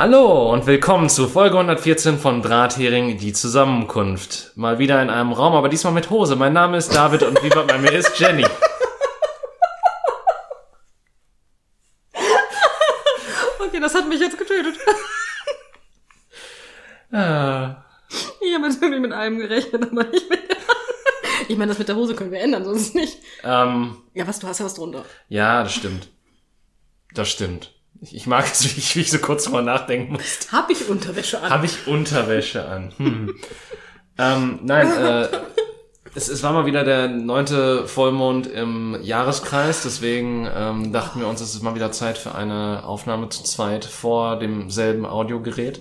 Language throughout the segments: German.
Hallo und willkommen zu Folge 114 von Drahthering, die Zusammenkunft. Mal wieder in einem Raum, aber diesmal mit Hose. Mein Name ist David und wie bei mir ist Jenny. Okay, das hat mich jetzt getötet. Ah, Ich habe jetzt irgendwie mit allem gerechnet, aber nicht mit der Ich meine, das mit der Hose können wir ändern, sonst nicht. ähm, Ja, was, du hast ja was drunter. ja, das stimmt. Das stimmt. Ich, ich mag es, wie ich, wie ich so kurz drüber nachdenken muss. Hab ich Unterwäsche an? Habe ich Unterwäsche an? Hm. ähm, nein, äh, es, es war mal wieder der neunte Vollmond im Jahreskreis, deswegen ähm, dachten wir uns, es ist mal wieder Zeit für eine Aufnahme zu zweit vor demselben Audiogerät.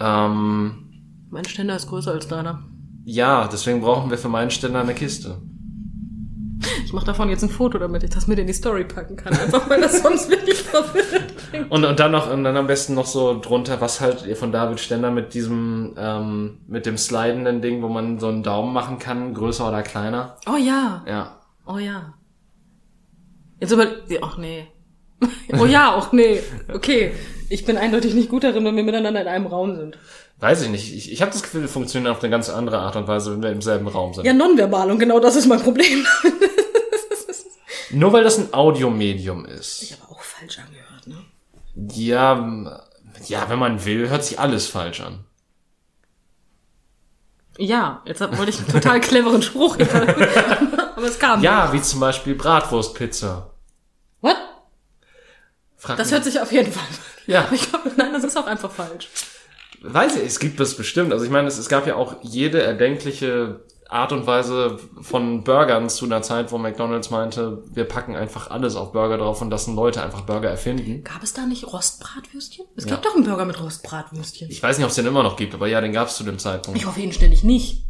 Ähm, Mein Ständer ist größer als deiner. ja, deswegen brauchen wir für meinen Ständer eine Kiste. Ich mache davon jetzt ein Foto, damit ich das mit in die Story packen kann. Einfach, weil das sonst wirklich verwirrend klingt. Und, und dann noch, und dann am besten noch so drunter, was haltet ihr von David Ständer mit diesem, ähm, mit dem slidenden Ding, wo man so einen Daumen machen kann, größer oder kleiner? Oh ja, Ja. oh ja. Jetzt über... Ach nee. Oh ja, auch nee. Okay. Ich bin eindeutig nicht gut darin, wenn wir miteinander in einem Raum sind. Weiß ich nicht. Ich, ich habe das Gefühl, wir funktionieren auf eine ganz andere Art und Weise, wenn wir im selben Raum sind. Ja, nonverbal und genau das ist mein Problem. Nur weil das ein Audiomedium ist. Ich habe auch falsch angehört, ne? Ja, ja, wenn man will, hört sich alles falsch an. Ja, jetzt wollte ich einen total cleveren Spruch. Aber es kam. Ja, wie zum Beispiel Bratwurstpizza. What? Frag Das mich- hört sich auf jeden Fall. ja, Ich glaube, nein, das ist auch einfach falsch. weiß ich, es gibt das bestimmt. Also ich meine, es, es gab ja auch jede erdenkliche Art und Weise von Burgern zu einer Zeit, wo McDonald's meinte, wir packen einfach alles auf Burger drauf und lassen Leute einfach Burger erfinden. Gab es da nicht Rostbratwürstchen? Es Ja. gibt doch einen Burger mit Rostbratwürstchen. Ich weiß nicht, ob es den immer noch gibt, aber ja, den gab es zu dem Zeitpunkt. Ich hoffe inständig nicht.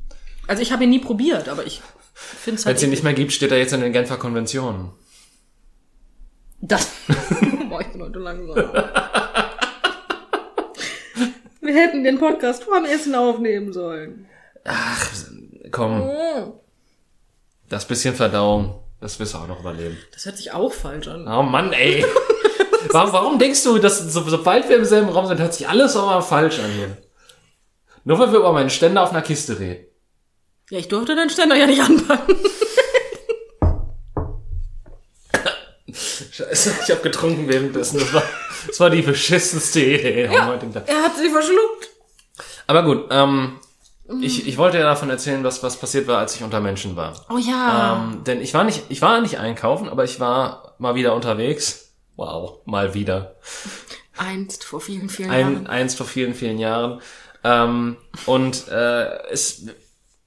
Also ich habe ihn nie probiert, aber ich finde es Wenn halt... es den nicht mehr gibt, steht er jetzt in den Genfer Konventionen. Das. Boah, ich bin heute langsam. Wir hätten den Podcast vor dem Essen aufnehmen sollen. Komm, das bisschen Verdauung, das wirst du auch noch überleben. Das hört sich auch falsch an. Oh Mann, ey. Warum, warum denkst du, dass so, sobald wir im selben Raum sind, hört sich alles auch mal falsch an hier? Nur weil wir über meinen Ständer auf einer Kiste reden. Ja, ich durfte den Ständer ja nicht anpacken. Scheiße, ich habe getrunken währenddessen. Das war, das war die beschissenste Idee heutigen Tag. Er hat sie verschluckt. Aber gut, ähm, ich, ich wollte ja davon erzählen, was, was passiert war, als ich unter Menschen war. Oh ja. Ähm, denn ich war nicht, ich war nicht einkaufen, aber ich war mal wieder unterwegs. Wow, mal wieder. Einst vor vielen, vielen Ein, Jahren. eins vor vielen, vielen Jahren. Ähm, und äh, es,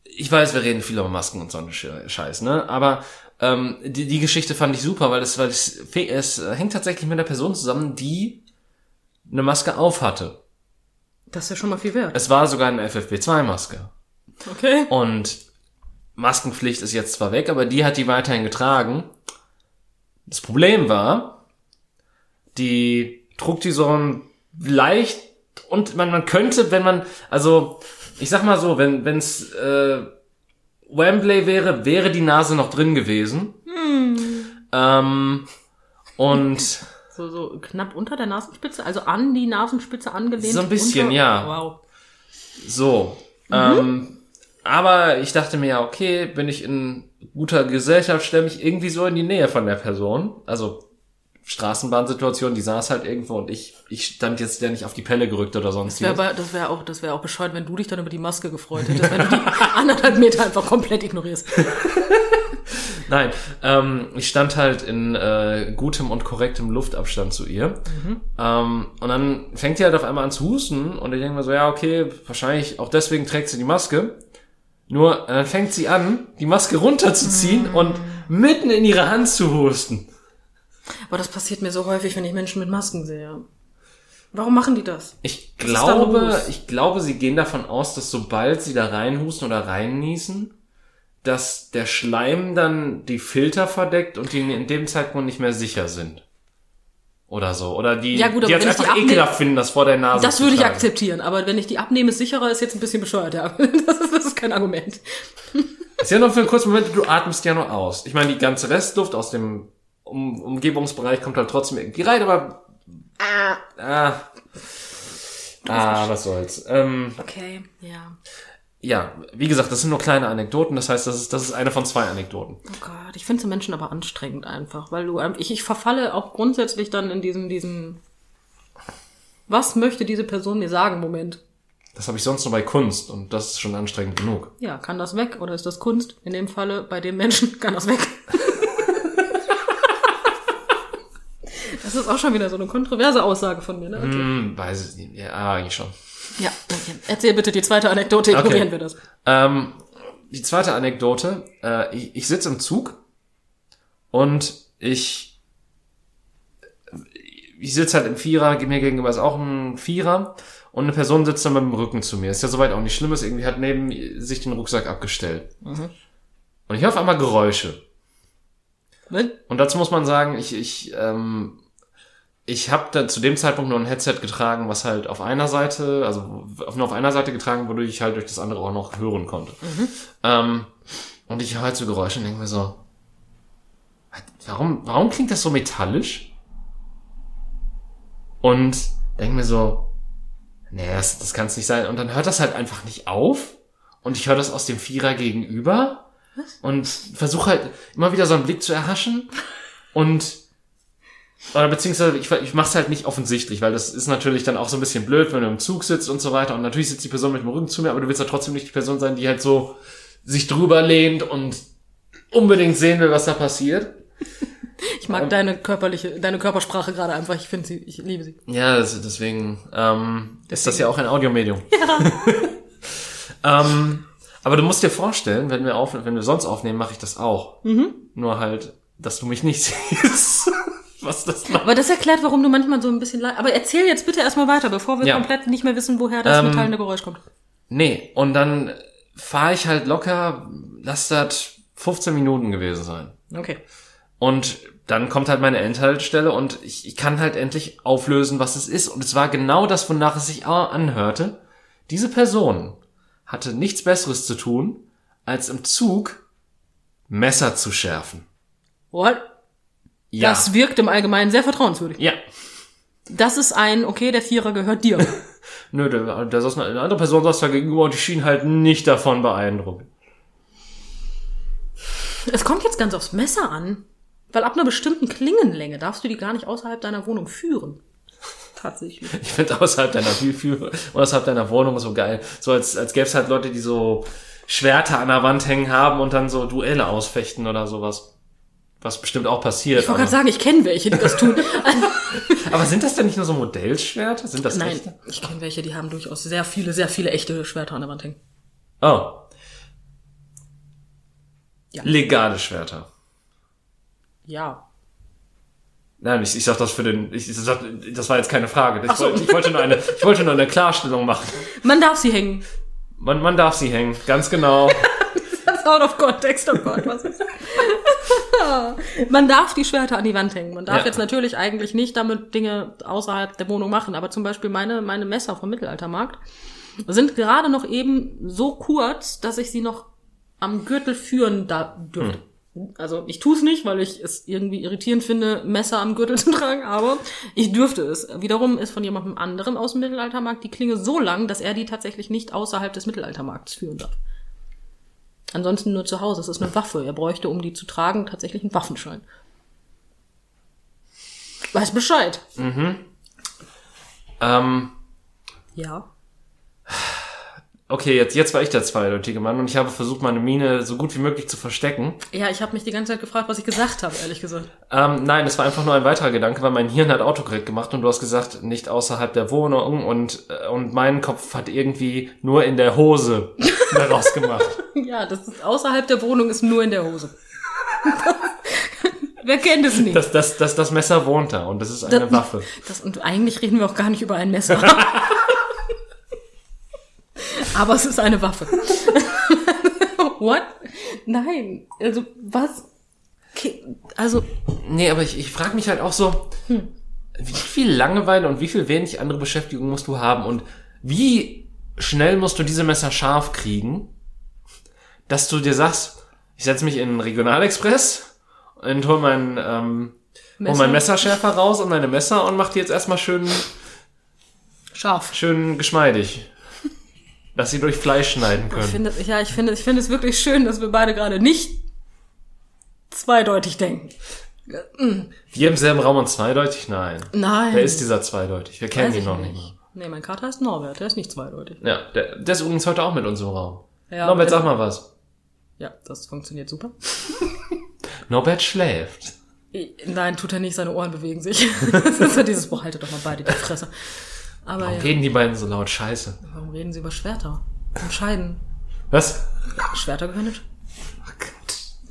ich weiß, wir reden viel über Masken und so einen Sch- Scheiß, ne? Aber ähm, die, die Geschichte fand ich super, weil es, weil es, es hängt tatsächlich mit einer Person zusammen, die eine Maske auf hatte. Das ist ja schon mal viel wert. Es war sogar eine FFP2-Maske. Okay. Und Maskenpflicht ist jetzt zwar weg, aber die hat die weiterhin getragen. Das Problem war, die trug die so ein leicht und man, man könnte, wenn man, also ich sag mal so, wenn wenn's äh, Wembley wäre, wäre die Nase noch drin gewesen. Ähm, und So, so knapp unter der Nasenspitze, also an die Nasenspitze angelehnt. So ein bisschen, unter, ja. Wow. So. Ähm, aber ich dachte mir ja, okay, bin ich in guter Gesellschaft, stelle mich irgendwie so in die Nähe von der Person. Also Straßenbahnsituation, die saß halt irgendwo und ich, ich stand jetzt ja nicht auf die Pelle gerückt oder sonst Das was. aber- das wäre auch, das wäre auch bescheuert, wenn du dich dann über die Maske gefreut hättest, wenn du die anderthalb Meter einfach komplett ignorierst. Nein, ähm, ich stand halt in äh, gutem und korrektem Luftabstand zu ihr. Ähm, und dann fängt die halt auf einmal an zu husten und ich denke mir so, ja, okay, wahrscheinlich auch deswegen trägt sie die Maske. Nur äh, dann fängt sie an, die Maske runterzuziehen und mitten in ihre Hand zu husten. Aber das passiert mir so häufig, wenn ich Menschen mit Masken sehe. Warum machen die das? Ich da glaube, ich glaube, sie gehen davon aus, dass sobald sie da reinhusten oder reinniesen, dass der Schleim dann die Filter verdeckt und die in dem Zeitpunkt nicht mehr sicher sind. Oder so. Oder die, Ja, gut, die jetzt einfach die ekelhaft finden, das vor der Nase Das würde ich akzeptieren, aber wenn ich die abnehme, ist sicherer, ist jetzt ein bisschen bescheuert, ja. Das ist, das ist kein Argument. Ist ja nur für einen kurzen Moment, du atmest ja nur aus. Ich meine, die ganze Restluft aus dem um Umgebungsbereich kommt halt trotzdem irgendwie rein, aber ah, Ah, was soll's. Ähm, Okay, ja. Ja, wie gesagt, das sind nur kleine Anekdoten. Das heißt, das ist, das ist eine von zwei Anekdoten. Oh Gott, ich finde so Menschen aber anstrengend einfach, weil du, ähm, ich, ich verfalle auch grundsätzlich dann in diesen, diesen, was möchte diese Person mir sagen, Moment. Das habe ich sonst nur bei Kunst und das ist schon anstrengend genug. Ja, kann das weg oder ist das Kunst? In dem Falle, bei dem Menschen, kann das weg. das ist auch schon wieder so eine kontroverse Aussage von mir, ne? Okay. Hm, weiß ich nicht. Ja, eigentlich schon. Ja, okay. erzähl bitte die zweite Anekdote, ignorieren Okay. wir das. Ähm, die zweite Anekdote. Äh, ich, ich sitze im Zug und ich ich sitze halt im Vierer, mir gegenüber ist auch ein Vierer und eine Person sitzt dann mit dem Rücken zu mir. Ist ja soweit auch nicht schlimm, ist irgendwie hat neben sich den Rucksack abgestellt. Und ich höre auf einmal Geräusche. Und dazu muss man sagen, ich, ich, ähm, ich habe da zu dem Zeitpunkt nur ein Headset getragen, was halt auf einer Seite, also nur auf einer Seite getragen, wodurch ich halt durch das andere auch noch hören konnte. Ähm, und ich höre halt so Geräusche und denke mir so, warum, warum klingt das so metallisch? Und denke mir so, nee, das, das kann es nicht sein. Und dann hört das halt einfach nicht auf. Und ich höre das aus dem Vierer gegenüber und versuche halt immer wieder so einen Blick zu erhaschen und oder beziehungsweise ich, ich mache es halt nicht offensichtlich, weil das ist natürlich dann auch so ein bisschen blöd, wenn du im Zug sitzt und so weiter und natürlich sitzt die Person mit dem Rücken zu mir, aber du willst ja trotzdem nicht die Person sein, die halt so sich drüber lehnt und unbedingt sehen will, was da passiert. Ich mag deine körperliche, deine Körpersprache gerade einfach. Ich finde sie, ich liebe sie. Ja, das, deswegen ähm, ist das ja auch ein Audiomedium. ähm, aber du musst dir vorstellen, wenn wir auf, wenn wir sonst aufnehmen, mache ich das auch. Nur halt, dass du mich nicht siehst. Was das macht. Aber das erklärt, warum du manchmal so ein bisschen leid. Aber erzähl jetzt bitte erstmal weiter, bevor wir Ja. komplett nicht mehr wissen, woher das Ähm, metallende Geräusch kommt. Nee, und dann fahre ich halt locker, lass das 15 Minuten gewesen sein. Okay. Und dann kommt halt meine Endhaltestelle und ich, ich kann halt endlich auflösen, was es ist. Und es war genau das, wonach es sich anhörte. Diese Person hatte nichts Besseres zu tun, als im Zug Messer zu schärfen. What? Ja. Das wirkt im Allgemeinen sehr vertrauenswürdig. ja. Das ist ein, okay, der Vierer gehört dir. Nö, da, da saß eine, eine andere Person saß da gegenüber und die schien halt nicht davon beeindruckt. es kommt jetzt ganz aufs Messer an. Weil ab einer bestimmten Klingenlänge darfst du die gar nicht außerhalb deiner Wohnung führen. Tatsächlich. Ich finde außerhalb deiner außerhalb deiner Wohnung so geil. So als, als gäbe es halt Leute, die so Schwerter an der Wand hängen haben und dann so Duelle ausfechten oder sowas. Was bestimmt auch passiert. Ich wollte gerade sagen, ich kenne welche, die das tun. aber sind das denn nicht nur so Modellschwerter? Sind das Nein, echte? ich kenne welche, die haben durchaus sehr viele, sehr viele echte Schwerter an der Wand hängen. Oh. Ja. Legale Schwerter. Ja. Nein, ich, ich sag das für den, ich, ich sag, das war jetzt keine Frage. Ich, so. wollte, ich, wollte nur eine, ich wollte nur eine Klarstellung machen. Man darf sie hängen. Man, man darf sie hängen, ganz genau. Das out of context, oh Gott, was ist Man darf die Schwerter an die Wand hängen. Man darf Ja. jetzt natürlich eigentlich nicht damit Dinge außerhalb der Wohnung machen, aber zum Beispiel meine, meine Messer vom Mittelaltermarkt sind gerade noch eben so kurz, dass ich sie noch am Gürtel führen da dürfte. Also ich tue es nicht, weil ich es irgendwie irritierend finde, Messer am Gürtel zu tragen, aber ich dürfte es. Wiederum ist von jemandem anderen aus dem Mittelaltermarkt die Klinge so lang, dass er die tatsächlich nicht außerhalb des Mittelaltermarkts führen darf. Ansonsten nur zu Hause. Es ist eine Waffe. Er bräuchte, um die zu tragen, tatsächlich einen Waffenschein. Weiß Bescheid. ähm, Ja. Okay, jetzt, jetzt war ich der zweideutige Mann und ich habe versucht, meine Miene so gut wie möglich zu verstecken. Ja, ich habe mich die ganze Zeit gefragt, was ich gesagt habe, ehrlich gesagt. Ähm, nein, das war einfach nur ein weiterer Gedanke, weil mein Hirn hat Autokorrekt gemacht und du hast gesagt, nicht außerhalb der Wohnung und, äh, und mein Kopf hat irgendwie nur in der Hose daraus gemacht. Ja, das ist außerhalb der Wohnung ist nur in der Hose. Wer kennt es nicht? Das, das, das, das Messer wohnt da und das ist eine Das- Waffe. Das, und eigentlich reden wir auch gar nicht über ein Messer. Aber es ist eine Waffe. What? Nein. Also, was? Okay, Also, Nee, aber ich, ich frage mich halt auch so, wie viel Langeweile und wie viel wenig andere Beschäftigung musst du haben und wie schnell musst du diese Messer scharf kriegen, dass du dir sagst, ich setze mich in den Regionalexpress und hol mein, ähm, hol Messer? mein Messerschärfer raus und meine Messer und mach die jetzt erstmal schön Scharf. schön geschmeidig. Dass sie durch Fleisch schneiden Ich können. finde, ja, ich finde, ich finde es wirklich schön, dass wir beide gerade nicht zweideutig denken. Wir im selben Raum und zweideutig? Nein. Nein. Wer ist dieser zweideutig? Wir kennen Weiß ihn ich noch nicht. Nee, mein Kater heißt Norbert, der ist nicht zweideutig. Ja, der, der ist übrigens heute auch mit uns im Raum. Ja, Norbert, der- sag mal was. Ja, das funktioniert super. Norbert schläft. Nein, tut er nicht, seine Ohren bewegen sich. das ist so dieses, boah, haltet doch mal beide die Fresse. Aber Warum ja, reden die beiden so laut? Scheiße. warum reden sie über Schwerter? Und Scheiden. Was? Schwerter gehören nicht.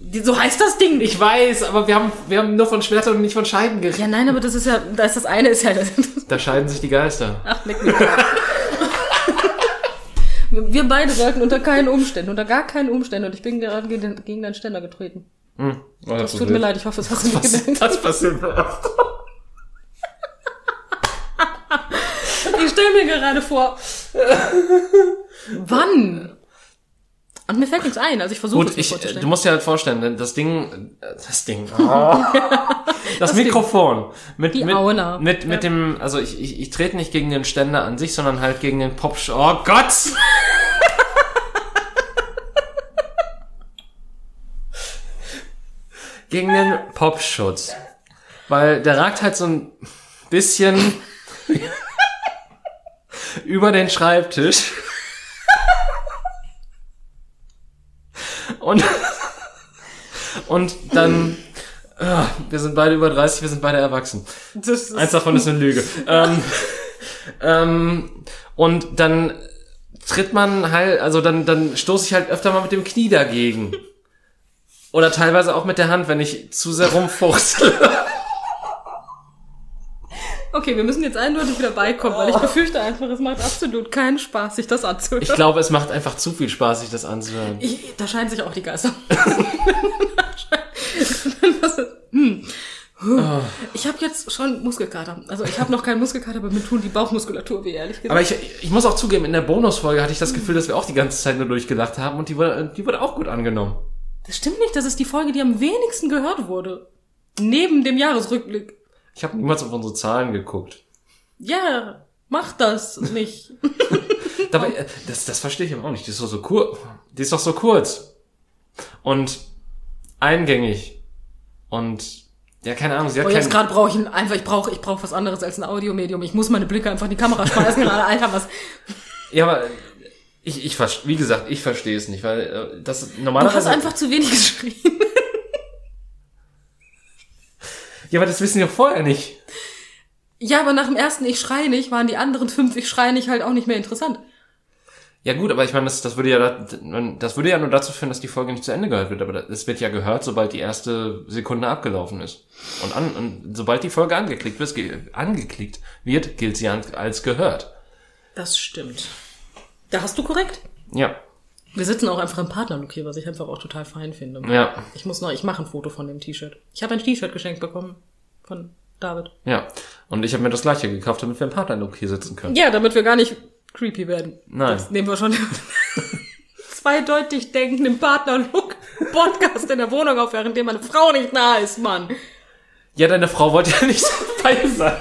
Die- So heißt das Ding nicht. Ich weiß, aber wir haben, wir haben nur von Schwertern und nicht von Scheiden geredet. Ja, nein, aber das ist ja, da ist das eine ist ja, Da scheiden sich die Geister. ach, leck mich. Wir beide sollten unter keinen Umständen, unter gar keinen Umständen, und ich bin gerade gegen, deinen Ständer getreten. Hm. Oh, Das tut mir leid, ich hoffe, es hast du nicht gemerkt. das passiert mir oft. Ich stelle mir gerade vor. Wann? Und mir fällt nichts ein, also ich versuche es ich, äh, vorzustellen. du musst dir halt vorstellen, das Ding, äh, das Ding, oh. das, Mikrofon mit Die mit Auna. mit mit dem, also ich, ich, ich trete nicht gegen den Ständer an sich, sondern halt gegen den Pop. Oh Gott! gegen den Popschutz, weil der ragt halt so ein bisschen über den Schreibtisch. Und, und dann, ah, wir sind beide über 30, wir sind beide erwachsen. das ist, Eins davon ist eine Lüge. ähm, ähm, und dann tritt man halt, also dann, dann stoße ich halt öfter mal mit dem Knie dagegen. Oder teilweise auch mit der Hand, wenn ich zu sehr rumfuchsel. Okay, wir müssen jetzt eindeutig wieder beikommen, weil ich befürchte einfach, es macht absolut keinen Spaß, sich das anzuhören. Ich glaube, es macht einfach zu viel Spaß, sich das anzuhören. Ich, da scheinen sich auch die Geister. Hm. Ich habe jetzt schon Muskelkater. Also ich habe noch keinen Muskelkater, aber mir tun die Bauchmuskulatur weh, ehrlich gesagt. Aber ich, ich muss auch zugeben, in der Bonusfolge hatte ich das Gefühl, dass wir auch die ganze Zeit nur durchgelacht haben und die wurde, die wurde auch gut angenommen. das stimmt nicht, das ist die Folge, die am wenigsten gehört wurde. Neben dem Jahresrückblick. Ich habe niemals auf unsere Zahlen geguckt. Ja, mach das nicht. Dabei, äh, das, das verstehe ich aber auch nicht. Die ist doch so kurz. Die ist doch so kurz. Und eingängig. Und ja, keine Ahnung, sie hat Oh, jetzt gerade brauche ich ein- einfach, ich brauche ich brauch was anderes als ein Audiomedium. Ich muss meine Blicke einfach in die Kamera schmeißen gerade. Alter, was. Ja, aber ich, ich verstehe, wie gesagt, ich verstehe es nicht, weil äh, das Du hast normalerweise. einfach zu wenig geschrien. Ja, aber das wissen wir vorher nicht. Ja, aber nach dem ersten Ich schrei nicht waren die anderen fünf Ich schrei nicht halt auch nicht mehr interessant. Ja gut, aber ich meine, das, das würde ja da- das würde ja nur dazu führen, dass die Folge nicht zu Ende gehört wird. Aber es wird ja gehört, sobald die erste Sekunde abgelaufen ist. Und, an, und sobald die Folge angeklickt wird, ge- angeklickt wird, gilt sie als gehört. Das stimmt. Da hast du korrekt. Ja, Wir sitzen auch einfach im Partnerlook hier, was ich einfach auch total fein finde. ja, Ich muss noch, ich mache ein Foto von dem T-Shirt. Ich habe ein T-Shirt geschenkt bekommen von David. ja. Und ich habe mir das gleiche gekauft, damit wir im Partnerlook hier sitzen können. Ja, damit wir gar nicht creepy werden. Nein. Das nehmen wir schon zweideutig denkend im Partnerlook Podcast in der Wohnung auf, während dem meine Frau nicht nah ist, Mann. Ja, deine Frau wollte ja nicht dabei sein.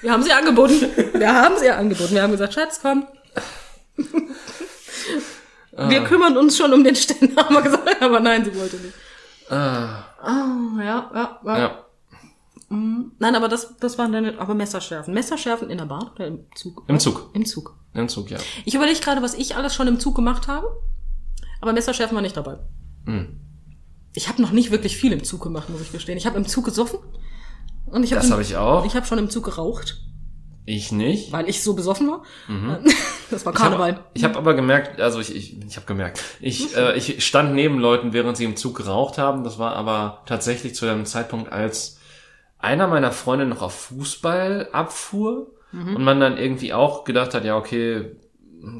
Wir haben sie angeboten. Wir haben sie angeboten. Wir haben gesagt, Schatz, komm. Wir kümmern uns schon um den Ständer, haben wir gesagt. Aber nein, sie wollte nicht. Ah, Ah, ja, ja, ja. ja. Nein, aber das, das waren dann, aber Messerschärfen. Messerschärfen in der Bahn oder im Zug? Im Zug. Im Zug. Im Zug, ja. Ich überlege gerade, was ich alles schon im Zug gemacht habe. Aber Messerschärfen war nicht dabei. Hm. Ich habe noch nicht wirklich viel im Zug gemacht, muss ich gestehen. Ich habe im Zug gesoffen. Und ich habe Das habe ich auch. Ich habe schon im Zug geraucht, Ich nicht. weil ich so besoffen war. Das war Mhm. Ich habe Karneval. hab aber gemerkt, also ich, ich, ich habe gemerkt, ich, äh, ich stand neben Leuten, während sie im Zug geraucht haben. Das war aber tatsächlich zu dem Zeitpunkt, als einer meiner Freunde noch auf Fußball abfuhr und man dann irgendwie auch gedacht hat, ja, okay,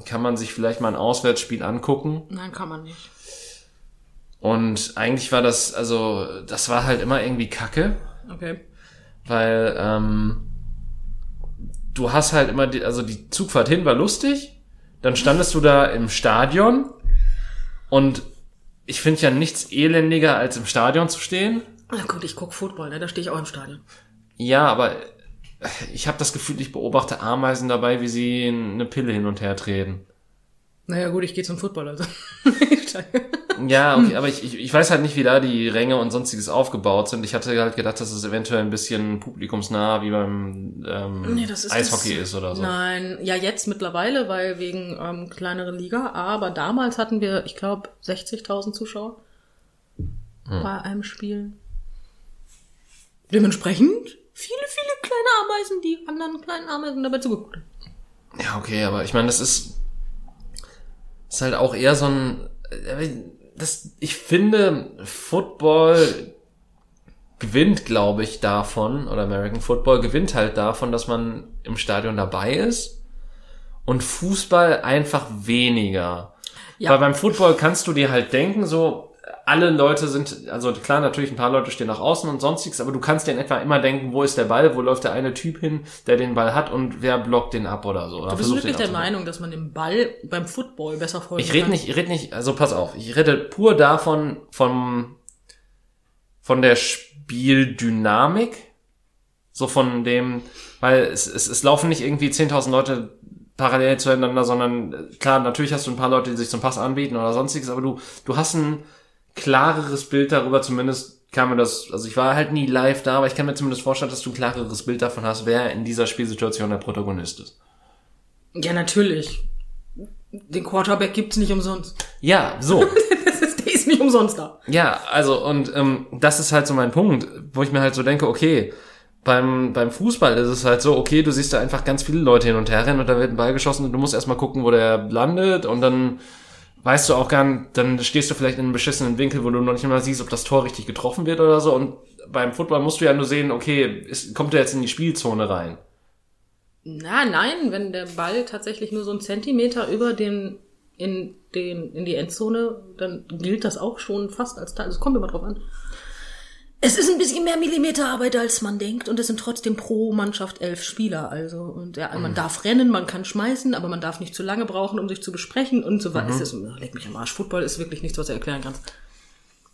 kann man sich vielleicht mal ein Auswärtsspiel angucken. Nein, kann man nicht. Und eigentlich war das, also das war halt immer irgendwie Kacke. Okay. weil ähm, du hast halt immer, die, also die Zugfahrt hin war lustig, dann standest du da im Stadion und ich finde ja nichts elendiger als im Stadion zu stehen. Na gut, ich guck Football, ne? da stehe ich auch im Stadion. Ja, aber ich habe das Gefühl, ich beobachte Ameisen dabei, wie sie eine Pille hin und her treten. Naja gut, ich gehe zum Football, also. Ja, okay, aber ich, ich, ich weiß halt nicht, wie da die Ränge und sonstiges aufgebaut sind. Ich hatte halt gedacht, dass es eventuell ein bisschen publikumsnah wie beim ähm, Nee, ist Eishockey das, ist oder so. Nein, ja jetzt mittlerweile, weil wegen ähm, kleineren Liga, aber damals hatten wir, ich glaube, 60.000 Zuschauer Hm. bei einem Spiel. Dementsprechend viele, viele kleine Ameisen, die anderen kleinen Ameisen dabei zugeguckt haben. Ja, okay, aber ich meine, das ist, ist halt auch eher so ein, äh, das, ich finde, Football gewinnt, glaube ich, davon, oder American Football gewinnt halt davon, dass man im Stadion dabei ist und Fußball einfach weniger. Ja. Weil beim Football kannst du dir halt denken, so, alle Leute sind, also klar, natürlich ein paar Leute stehen nach außen und sonstiges, aber du kannst dir in etwa immer denken, wo ist der Ball, wo läuft der eine Typ hin, der den Ball hat und wer blockt den ab oder so. Oder Du bist wirklich der. Meinung, dass man den Ball beim Football besser folgen Ich rede kann? nicht, ich rede nicht, also pass auf, ich rede pur davon, vom, von der Spieldynamik, so von dem, weil es, es, es laufen nicht irgendwie 10.000 Leute parallel zueinander, sondern äh, klar, natürlich hast du ein paar Leute, die sich zum Pass anbieten oder sonstiges, aber du, du hast ein klareres Bild darüber, zumindest kann mir das, also ich war halt nie live da, aber ich kann mir zumindest vorstellen, dass du ein klareres Bild davon hast, wer in dieser Spielsituation der Protagonist ist. Ja, natürlich. Den Quarterback gibt's nicht umsonst. Ja, so. Das ist, der ist nicht umsonst da. Ja, also und ähm, das ist halt so mein Punkt, wo ich mir halt so denke, okay, beim, beim Fußball ist es halt so, okay, du siehst da einfach ganz viele Leute hin und her rennen und da wird ein Ball geschossen und du musst erstmal gucken, wo der landet und dann weißt du auch nicht, dann stehst du vielleicht in einem beschissenen Winkel, wo du noch nicht mal siehst, ob das Tor richtig getroffen wird oder so und beim Football musst du ja nur sehen, okay, ist, kommt der jetzt in die Spielzone rein? Na, nein, wenn der Ball tatsächlich nur so einen Zentimeter über den in den in die Endzone, dann gilt das auch schon fast als Teil. Es kommt immer drauf an. Es ist ein bisschen mehr Millimeterarbeit, als man denkt, und es sind trotzdem pro Mannschaft elf Spieler. Also und ja, man darf rennen, man kann schmeißen, aber man darf nicht zu lange brauchen, um sich zu besprechen und so weiter. Es ist, leg mich am Arsch. Football ist wirklich nichts, was du erklären kannst.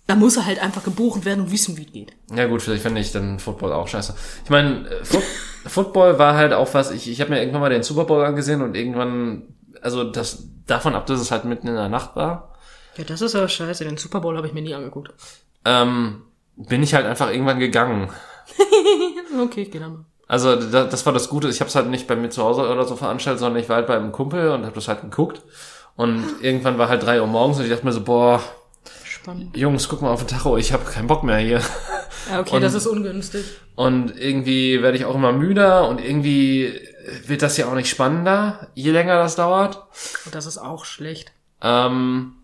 Da muss er halt einfach gebucht werden und wissen, wie es geht. Ja gut, vielleicht finde ich dann Football auch scheiße. Ich meine, äh, Foot Football war halt auch was, ich, ich habe mir irgendwann mal den Super Bowl angesehen und irgendwann, also das davon ab, dass es halt mitten in der Nacht war, Ja, das ist ja scheiße. Den Super Bowl habe ich mir nie angeguckt. ähm, bin ich halt einfach irgendwann gegangen. Okay, ich gehe dann mal. Also da, das war das Gute, ich habe es halt nicht bei mir zu Hause oder so veranstaltet, sondern ich war halt bei einem Kumpel und habe das halt geguckt. Und irgendwann war halt drei Uhr morgens und ich dachte mir so, boah, Spannend. Jungs, guck mal auf den Tacho, ich habe keinen Bock mehr hier. Ja, okay, Und- das ist ungünstig. Und irgendwie werde ich auch immer müder und irgendwie wird das ja auch nicht spannender, je länger das dauert. Und das ist auch schlecht. Ähm,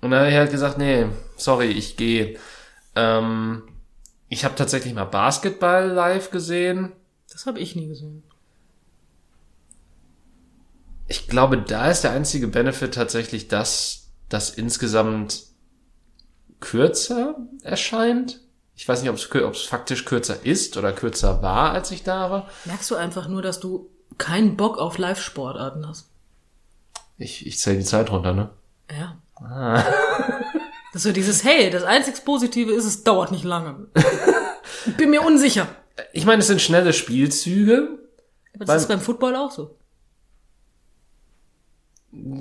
und dann habe ich halt gesagt, nee, sorry, ich gehe. Ähm, ich habe tatsächlich mal Basketball live gesehen. Das habe ich nie gesehen. Ich glaube, da ist der einzige Benefit tatsächlich, dass das insgesamt kürzer erscheint. Ich weiß nicht, ob es faktisch kürzer ist oder kürzer war, als ich da war. Merkst du einfach nur, dass du keinen Bock auf Live-Sportarten hast? Ich, ich zähle die Zeit runter, ne? Ja. Das ist so dieses, hey, das einzig Positive ist, es dauert nicht lange. Ich bin mir unsicher. Ich meine, es sind schnelle Spielzüge. Aber das Beim- ist beim Football auch so.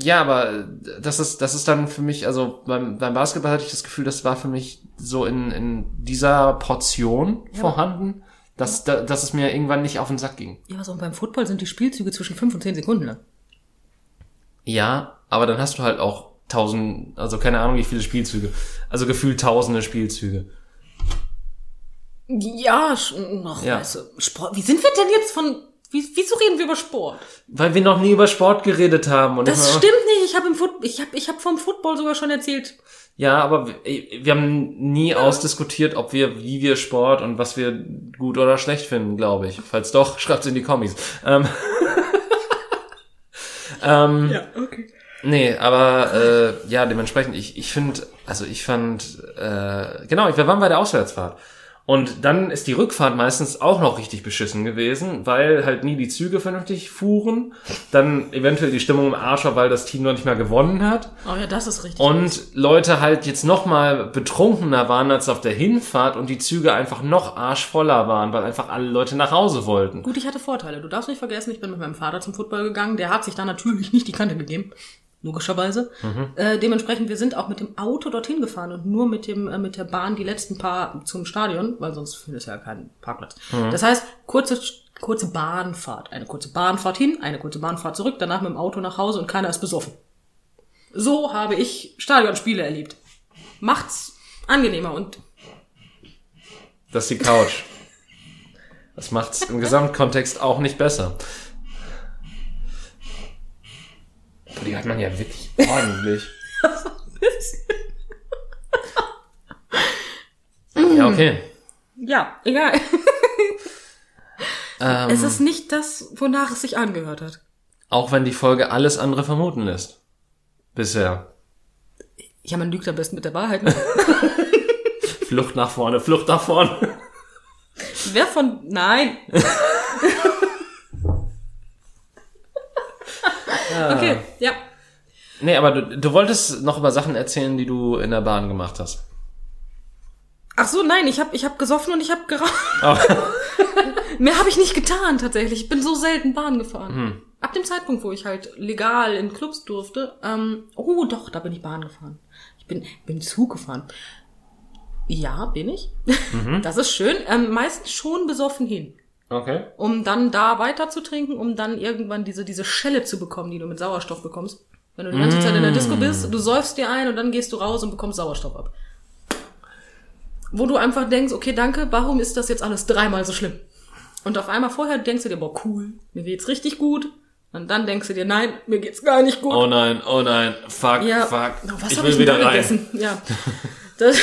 Ja, aber das ist, das ist dann für mich, also beim, beim Basketball hatte ich das Gefühl, das war für mich so in, in dieser Portion vorhanden, dass, da, dass es mir irgendwann nicht auf den Sack ging. Ja, auch beim Football sind die Spielzüge zwischen 5 und 10 Sekunden lang. Ja, aber dann hast du halt auch tausend, also keine Ahnung wie viele Spielzüge. Also gefühlt tausende Spielzüge. Ja, noch, Ja. du, Sport. Wie sind wir denn jetzt von, wie, wieso reden wir über Sport? Weil wir noch nie über Sport geredet haben. Und Das stimmt nicht. Ich habe im Foot, ich habe, ich habe vom Football sogar schon erzählt. Ja, aber wir, wir haben nie ausdiskutiert, ob wir, wie wir Sport und was wir gut oder schlecht finden, glaube ich. Falls doch, schreibt's in die Kommis. Ähm, ähm, Ja, okay. Nee, aber äh, ja, dementsprechend, ich, ich finde, also ich fand, äh, genau, wir waren bei der Auswärtsfahrt. Und dann ist die Rückfahrt meistens auch noch richtig beschissen gewesen, weil halt nie die Züge vernünftig fuhren. Dann eventuell die Stimmung im Arsch war, weil das Team noch nicht mehr gewonnen hat. Oh ja, das ist richtig. Und Leute halt jetzt noch mal betrunkener waren als auf der Hinfahrt und die Züge einfach noch arschvoller waren, weil einfach alle Leute nach Hause wollten. Gut, ich hatte Vorteile. Du darfst nicht vergessen, ich bin mit meinem Vater zum Football gegangen. Der hat sich da natürlich nicht die Kante gegeben. Logischerweise. Äh, dementsprechend, wir sind auch mit dem Auto dorthin gefahren und nur mit dem äh, mit der Bahn die letzten paar zum Stadion, weil sonst findest du ja keinen Parkplatz. Das heißt, kurze kurze Bahnfahrt, eine kurze Bahnfahrt hin, eine kurze Bahnfahrt zurück, danach mit dem Auto nach Hause und keiner ist besoffen. So habe ich Stadionspiele erlebt. Macht's angenehmer und Das ist die Couch. Das macht's im Gesamtkontext auch nicht besser. Aber die hat man ja wirklich ordentlich. ja, okay. ja, egal. Ähm, Es ist nicht das, wonach es sich angehört hat. auch wenn die Folge alles andere vermuten lässt. Bisher. Ja, man lügt am besten mit der Wahrheit. ne? Flucht nach vorne, Flucht nach vorne. Wer von. Nein. Okay, ja. Nee, aber du, du wolltest noch über Sachen erzählen, die du in der Bahn gemacht hast. Ach so, nein, ich habe ich hab gesoffen und ich habe geraucht. Oh. Mehr habe ich nicht getan, tatsächlich. Ich bin so selten Bahn gefahren. Ab dem Zeitpunkt, wo ich halt legal in Clubs durfte, ähm, oh doch, da bin ich Bahn gefahren. Ich bin, bin Zug gefahren. Ja, bin ich. Das ist schön. Ähm, meistens schon besoffen hin. Okay. um dann da weiter zu trinken, um dann irgendwann diese, diese Schelle zu bekommen, die du mit Sauerstoff bekommst. Wenn du die ganze Zeit in der Disco bist, du säufst dir ein und dann gehst du raus und bekommst Sauerstoff ab. Wo du einfach denkst, okay, danke, warum ist das jetzt alles dreimal so schlimm? Und auf einmal vorher denkst du dir, boah, cool, mir geht's richtig gut. Und dann denkst du dir, nein, mir geht's gar nicht gut. Oh nein, oh nein, fuck, ja, fuck. Oh, was ich will ich wieder rein. gegessen? Ja. Das,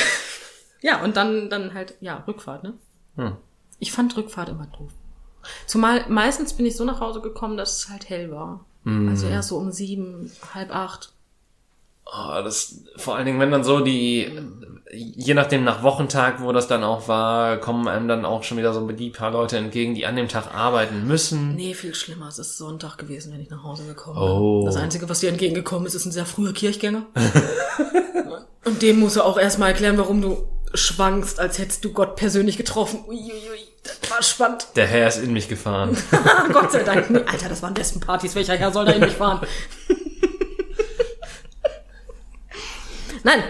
ja, und dann, dann halt, ja, Rückfahrt, ne? Hm. Ich fand Rückfahrt immer doof. Zumal meistens bin ich so nach Hause gekommen, dass es halt hell war. Hm. Also erst so um sieben, halb acht. Oh, das, vor allen Dingen, wenn dann so die, je nachdem nach Wochentag, wo das dann auch war, kommen einem dann auch schon wieder so die paar Leute entgegen, die an dem Tag arbeiten müssen. Nee, viel schlimmer. Es ist Sonntag gewesen, wenn ich nach Hause gekommen Oh. bin. Das Einzige, was dir entgegengekommen ist, ist ein sehr früher Kirchgänger. Und dem musst du auch erstmal erklären, warum du schwankst, als hättest du Gott persönlich getroffen. Uiuiui, das war spannend. Der Herr ist in mich gefahren. Gott sei Dank. Nee, Alter, das waren Lesbenpartys. Welcher Herr soll da in mich fahren? Nein,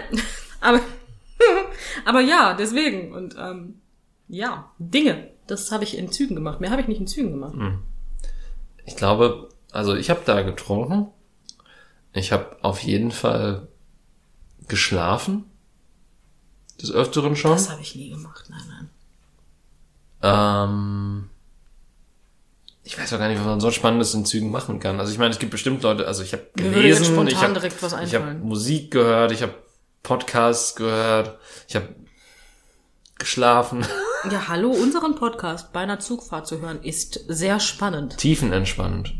aber, aber ja, deswegen. Und ähm, ja, Dinge. Das habe ich in Zügen gemacht. Mehr habe ich nicht in Zügen gemacht. Ich glaube, also ich habe da getrunken. Ich habe auf jeden Fall geschlafen. Des Öfteren schon. Das habe ich nie gemacht. Nein, nein. Ähm, ich weiß auch gar nicht, was man so Spannendes in Zügen machen kann. Also ich meine, es gibt bestimmt Leute, also ich habe gelesen, ich habe hab. Musik gehört, ich habe Podcasts gehört, ich habe geschlafen, Ja, hallo, unseren Podcast bei einer Zugfahrt zu hören ist sehr spannend. tiefenentspannend.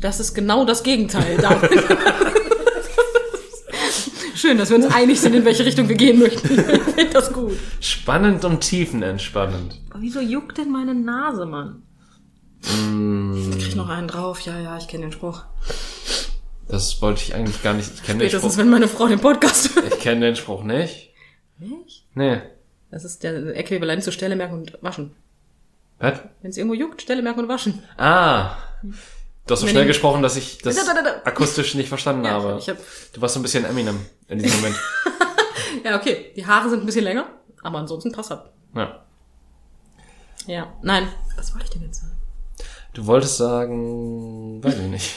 Das ist genau das Gegenteil. Schön, dass wir uns einig sind, in welche Richtung wir gehen möchten. Ich finde das gut. Spannend und tiefenentspannend. Aber wieso juckt denn meine Nase, Mann? Mm, Ich krieg noch einen drauf. Ja, ja, ich kenne den Spruch. das wollte ich eigentlich gar nicht. Ich kenne den Spruch. wenn meine Frau den Podcast hört. Ich kenne den Spruch nicht. Nicht? Nee. Das ist der Äquivalent zu Stelle merken und waschen. Was? Wenn es irgendwo juckt, Stelle merken und waschen. Ah. Du hast so schnell ich- gesprochen, dass ich das Da, da, da, da. akustisch nicht verstanden Ja, habe. ich hab, Du warst so ein bisschen Eminem in diesem Moment. ja, okay. Die Haare sind ein bisschen länger, aber ansonsten passt das. ja. Ja. Nein. Was wollte ich denn jetzt sagen? Du wolltest sagen, weiß ich nicht.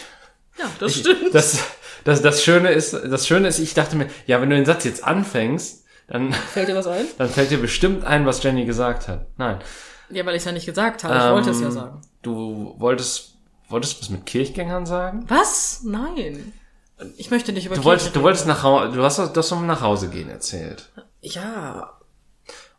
Ja, das stimmt. Das, das, das Schöne ist, das Schöne ist, ich dachte mir, ja, wenn du den Satz jetzt anfängst, dann, Fällt dir was ein? dann fällt dir bestimmt ein, was Jenny gesagt hat. Nein. Ja, weil ich es ja nicht gesagt habe. Ich Ähm, wollte es ja sagen. Du wolltest, wolltest du was mit Kirchgängern sagen? Was? Nein. Ich möchte nicht über Du wolltest, du wolltest nach Hause, du hast das- vom nach Hause gehen erzählt. Ja.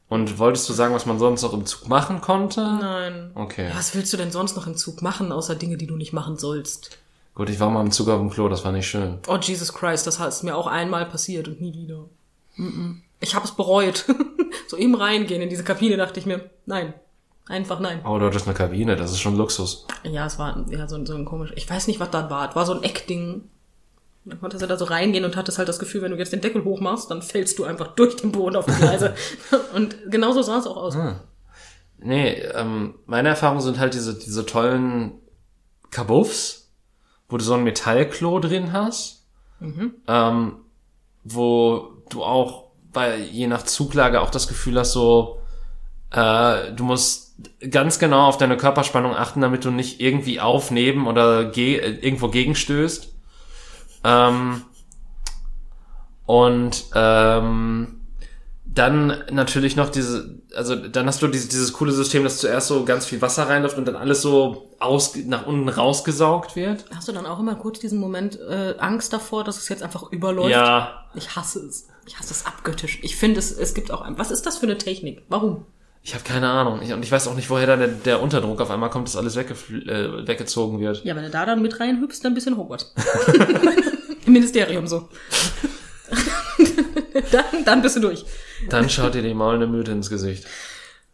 Und wolltest du sagen, was man sonst noch im Zug machen konnte? Nein. Okay. Ja, was willst du denn sonst noch im Zug machen, außer Dinge, die du nicht machen sollst? Gut, ich war mal im Zug auf dem Klo, das war nicht schön. Oh, Jesus Christ, das ist mir auch einmal passiert und nie wieder. Mm-mm. Ich habe es bereut. so im Reingehen in diese Kabine dachte ich mir, nein. Einfach nein. Oh, dort ist eine Kabine, das ist schon Luxus. Ja, es war ja, so, ein- so ein komisch. Ich weiß nicht, was das war. Es war so ein Eckding. Dann konntest du da so reingehen und hattest halt das Gefühl, wenn du jetzt den Deckel hochmachst, dann fällst du einfach durch den Boden auf die Gleise. und genauso sah es auch aus. Nee, ähm, meine Erfahrungen sind halt diese, diese tollen Kabuffs, wo du so ein Metallklo drin hast, ähm, wo du auch bei, je nach Zuglage auch das Gefühl hast, so, äh, du musst ganz genau auf deine Körperspannung achten, damit du nicht irgendwie auf, neben oder ge äh, irgendwo gegenstößt. Ähm, und ähm, dann natürlich noch diese, also dann hast du dieses, dieses coole System, dass zuerst so ganz viel Wasser reinläuft und dann alles so aus, nach unten rausgesaugt wird. Hast du dann auch immer kurz diesen Moment äh, Angst davor, dass es jetzt einfach überläuft? Ja, Ich hasse es. Ich hasse es abgöttisch. Ich finde es, es gibt auch ein. Was ist das für eine Technik? Warum? Ich habe keine Ahnung. Ich, und ich weiß auch nicht, woher da der, der Unterdruck auf einmal kommt, dass alles äh, weggezogen wird. Ja, wenn du da dann mit reinhüpfst, dann ein bisschen Hogwarts. Im Ministerium so. dann, dann bist du durch. Dann schaut dir die maulende Mythe ins Gesicht.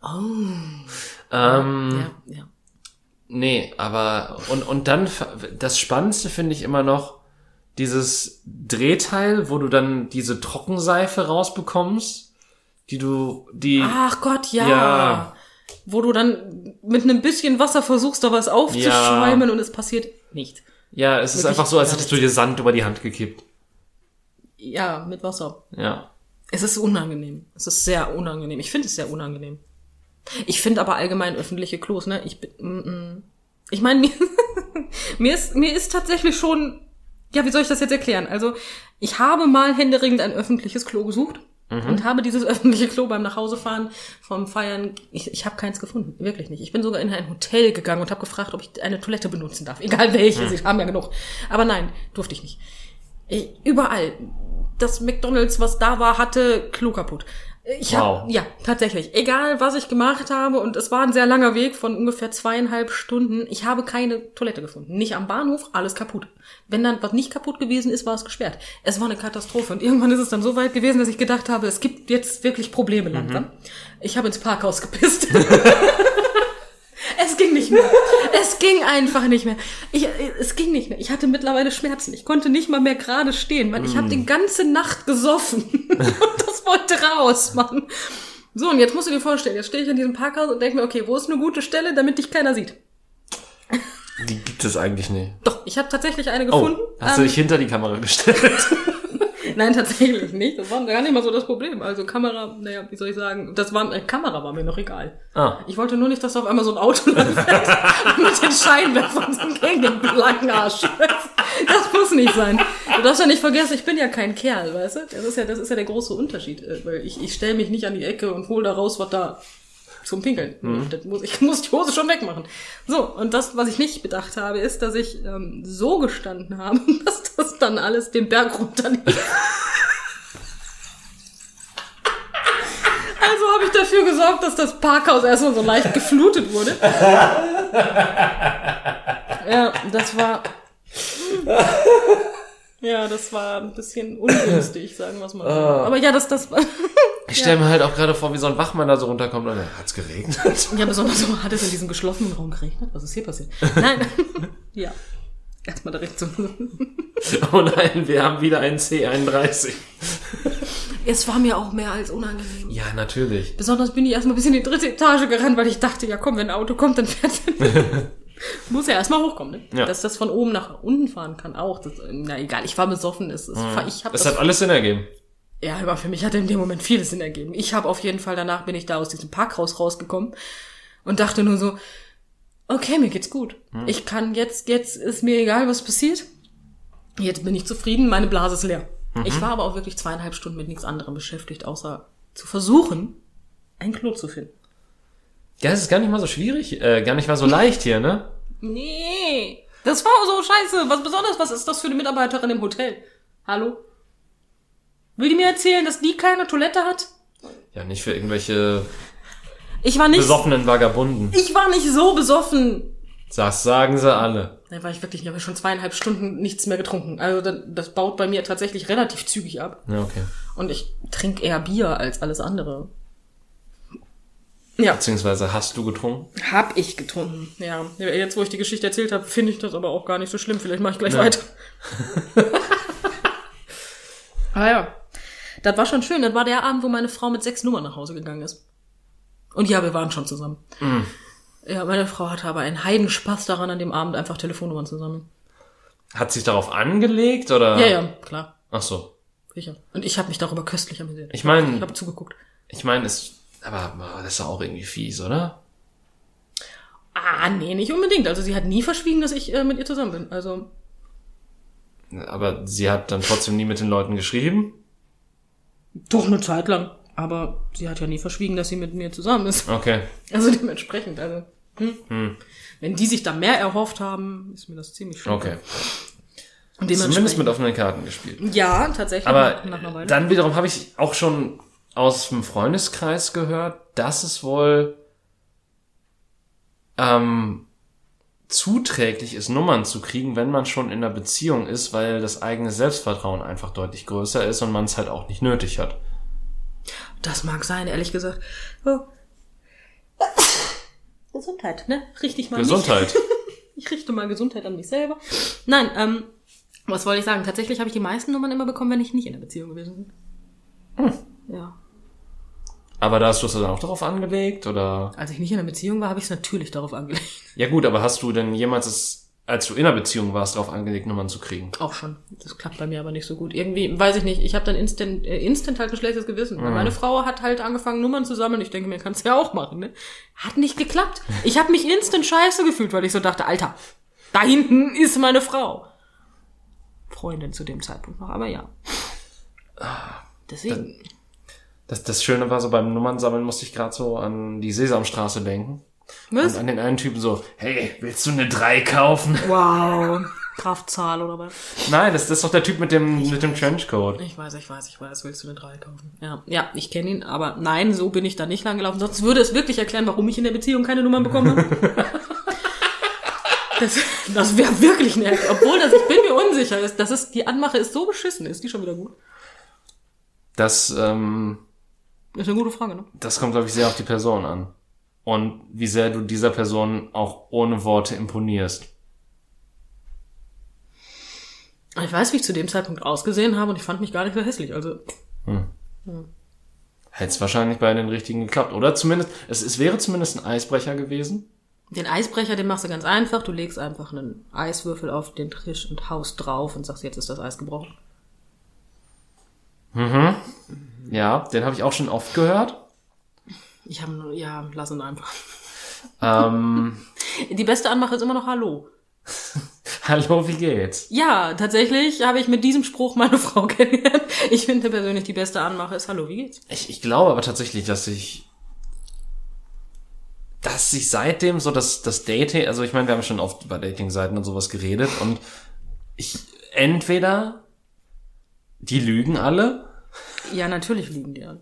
Oh. Ähm, Ja, ja. Nee, aber und und dann das Spannendste finde ich immer noch dieses Drehteil, wo du dann diese Trockenseife rausbekommst, die du die Ach Gott, ja. Ja. Wo du dann mit einem bisschen Wasser versuchst, da was aufzuschäumen und es passiert nicht. ja, es ist wirklich einfach so, als hättest du dir Sand über die Hand gekippt. Ja, mit Wasser. Ja. Es ist unangenehm. Es ist sehr unangenehm. Ich finde es sehr unangenehm. Ich finde aber allgemein öffentliche Klos, ne? Ich bin, mm, mm. ich meine, mir, mir ist, mir ist tatsächlich schon, ja, wie soll ich das jetzt erklären? Also, ich habe mal händeringend ein öffentliches Klo gesucht und habe dieses öffentliche Klo beim Nachhausefahren vom Feiern, ich, ich habe keins gefunden, wirklich nicht. Ich bin sogar in ein Hotel gegangen und habe gefragt, ob ich eine Toilette benutzen darf, egal welche, sie haben ja genug. Aber nein, durfte ich nicht. Ich, überall. Das McDonalds, was da war, hatte Klo kaputt. Ich hab, Wow. ja, tatsächlich. Egal, was ich gemacht habe, und es war ein sehr langer Weg von ungefähr zweieinhalb Stunden, ich habe keine Toilette gefunden. Nicht am Bahnhof, alles kaputt. Wenn dann was nicht kaputt gewesen ist, war es gesperrt. Es war eine Katastrophe. Und irgendwann ist es dann so weit gewesen, dass ich gedacht habe, es gibt jetzt wirklich Probleme langsam. Ich habe ins Parkhaus gepisst. Es ging nicht mehr. Es ging einfach nicht mehr. Ich, es ging nicht mehr. Ich hatte mittlerweile Schmerzen. Ich konnte nicht mal mehr gerade stehen, weil ich habe die ganze Nacht gesoffen. und das wollte raus, Mann. So, und jetzt musst du dir vorstellen, jetzt stehe ich in diesem Parkhaus und denke mir, okay, wo ist eine gute Stelle, damit dich keiner sieht? Die gibt es eigentlich nicht. Doch, ich habe tatsächlich eine Oh, gefunden. hast du Ähm, dich hinter die Kamera gestellt? Nein, tatsächlich nicht. Das war gar nicht mal so das Problem. Also Kamera, naja, wie soll ich sagen, das war, äh, Kamera war mir noch egal. ah. Ich wollte nur nicht, dass auf einmal so ein Auto und mit den Scheinwerfern so gegen den blanken Arsch. Das muss nicht sein. Du darfst ja nicht vergessen, ich bin ja kein Kerl, weißt du? Das ist ja, das ist ja der große Unterschied. äh, Weil ich, ich stelle mich nicht an die Ecke und hol da raus, was da zum Pinkeln. Das muss, ich muss die Hose schon wegmachen. So, und das, was ich nicht bedacht habe, ist, dass ich ähm, so gestanden habe, dass das dann alles den Berg runterlief. Also habe ich dafür gesorgt, dass das Parkhaus erstmal so leicht geflutet wurde. Ja, das war. Ja, das war ein bisschen ungünstig, sagen wir es mal so. Aber ja, das, das war. Ich stelle mir halt auch gerade vor, wie so ein Wachmann da so runterkommt und dann hat's geregnet. Ja, besonders so hat es in diesem geschlossenen Raum geregnet. Was ist hier passiert? Nein. ja. Erstmal direkt so. Oh nein, wir haben wieder einen C31. Es war mir auch mehr als unangenehm. Ja, natürlich. Besonders bin ich erstmal bis in die dritte Etage gerannt, weil ich dachte, ja komm, wenn ein Auto kommt, dann fährt Muss ja erstmal hochkommen, ne? Ja. Dass das von oben nach unten fahren kann auch. Das, na egal, ich war besoffen. Es, es, ich hab Es das, hat alles Sinn ergeben. ja, aber für mich hat in dem Moment vieles Sinn ergeben. Ich habe auf jeden Fall, danach bin ich da aus diesem Parkhaus rausgekommen und dachte nur so, okay, mir geht's gut. Ich kann jetzt, jetzt ist mir egal, was passiert. Jetzt bin ich zufrieden, meine Blase ist leer. Ich war aber auch wirklich zweieinhalb Stunden mit nichts anderem beschäftigt, außer zu versuchen, ein Klo zu finden. Ja, es ist gar nicht mal so schwierig, äh, gar nicht mal so leicht hier, ne? Nee, das war so scheiße. Was besonders, was ist das für eine Mitarbeiterin im Hotel? Hallo? Will die mir erzählen, dass die keine Toilette hat? Ja, nicht für irgendwelche Ich war nicht, besoffenen Vagabunden. ich war nicht so besoffen. Das sagen sie alle. Da war ich wirklich, ich habe schon zweieinhalb Stunden nichts mehr getrunken. Also das, das baut bei mir tatsächlich relativ zügig ab. Ja, okay. Und ich trinke eher Bier als alles andere. Ja. Beziehungsweise hast du getrunken? Hab ich getrunken, ja. Jetzt, wo ich die Geschichte erzählt habe, finde ich das aber auch gar nicht so schlimm. Vielleicht mache ich gleich Ja. weiter. ah ja. Das war schon schön. Das war der Abend, wo meine Frau mit sechs Nummern nach Hause gegangen ist. Und ja, wir waren schon zusammen. Ja, meine Frau hatte aber einen Heidenspaß daran, an dem Abend einfach Telefonnummern zu sammeln. Hat sich darauf angelegt oder? Ja, ja, klar. Ach so. Sicher. Und ich habe mich darüber köstlich amüsiert. Ich Ich meine, habe zugeguckt. ich meine, es, aber das ist auch irgendwie fies, oder? Ah, nee, nicht unbedingt. Also sie hat nie verschwiegen, dass ich äh, mit ihr zusammen bin. Also, Aber sie hat dann trotzdem nie mit den Leuten geschrieben. doch eine Zeit lang. Aber sie hat ja nie verschwiegen, dass sie mit mir zusammen ist. Okay. Also dementsprechend, also. Hm. Wenn die sich da mehr erhofft haben, ist mir das ziemlich schön. Okay. Und Zumindest mit offenen Karten gespielt. Ja, tatsächlich. Aber dann wiederum habe ich auch schon aus dem Freundeskreis gehört, dass es wohl ähm, zuträglich ist, Nummern zu kriegen, wenn man schon in einer Beziehung ist, weil das eigene Selbstvertrauen einfach deutlich größer ist und man es halt auch nicht nötig hat. Das mag sein, ehrlich gesagt. Oh. Gesundheit, ne? Richtig mal. Gesundheit. Ich richte mal Gesundheit an mich selber. Nein, ähm, was wollte ich sagen? Tatsächlich habe ich die meisten Nummern immer bekommen, wenn ich nicht in der Beziehung gewesen bin. Hm. Ja. Aber da hast du es dann auch darauf angelegt oder? Als ich nicht in der Beziehung war, habe ich es natürlich darauf angelegt. Ja gut, aber hast du denn jemals es, als du in einer Beziehung warst, darauf angelegt, Nummern zu kriegen? Auch schon. Das klappt bei mir aber nicht so gut. Irgendwie, weiß ich nicht, ich habe dann instant, äh, instant halt ein schlechtes Gewissen. Weil Meine Frau hat halt angefangen, Nummern zu sammeln. Ich denke mir, kannst ja auch machen, ne? Hat nicht geklappt. Ich habe mich instant scheiße gefühlt, weil ich so dachte, Alter, da hinten ist meine Frau. Freundin zu dem Zeitpunkt noch, aber ja. Deswegen. Das, das Schöne war so beim Nummernsammeln musste ich gerade so an die Sesamstraße denken. Was? Und an den einen Typen so, hey, willst du eine 3 kaufen? Wow. Kraftzahl oder was? Nein, das, das ist doch der Typ mit dem, mit dem Trenchcoat. Ich weiß, ich weiß, ich weiß, willst du eine 3 kaufen? Ja, ja, ich kenne ihn, aber nein, so bin ich da nicht lang gelaufen. Sonst würde es wirklich erklären, warum ich in der Beziehung keine Nummern bekommen habe. Das, das wäre wirklich Erklärung. Obwohl, das, ich bin mir unsicher. Das, das ist, die Anmache ist so beschissen. Ist die schon wieder gut? Das, ähm, Das ist eine gute Frage, ne? das kommt, glaube ich, sehr auf die Person an. Und wie sehr du dieser Person auch ohne Worte imponierst. Ich weiß, wie ich zu dem Zeitpunkt ausgesehen habe und ich fand mich gar nicht so hässlich. Also, Hätte es wahrscheinlich bei den richtigen geklappt. Oder zumindest, es, es wäre zumindest ein Eisbrecher gewesen. den Eisbrecher, den machst du ganz einfach. Du legst einfach einen Eiswürfel auf den Tisch und haust drauf und sagst, jetzt ist das Eis gebrochen. Ja, den habe ich auch schon oft gehört. Ich habe nur, ja, lass ihn einfach. Ähm, Die beste Anmache ist immer noch Hallo. hallo, wie geht's? Ja, tatsächlich habe ich mit diesem Spruch meine Frau kennengelernt. Ich finde persönlich die beste Anmache ist Hallo, wie geht's? Ich, ich glaube aber tatsächlich, dass ich, dass sich seitdem so das, das Dating, also ich meine, wir haben schon oft über Dating-Seiten und sowas geredet und ich, entweder die lügen alle, Ja, natürlich lügen die alle.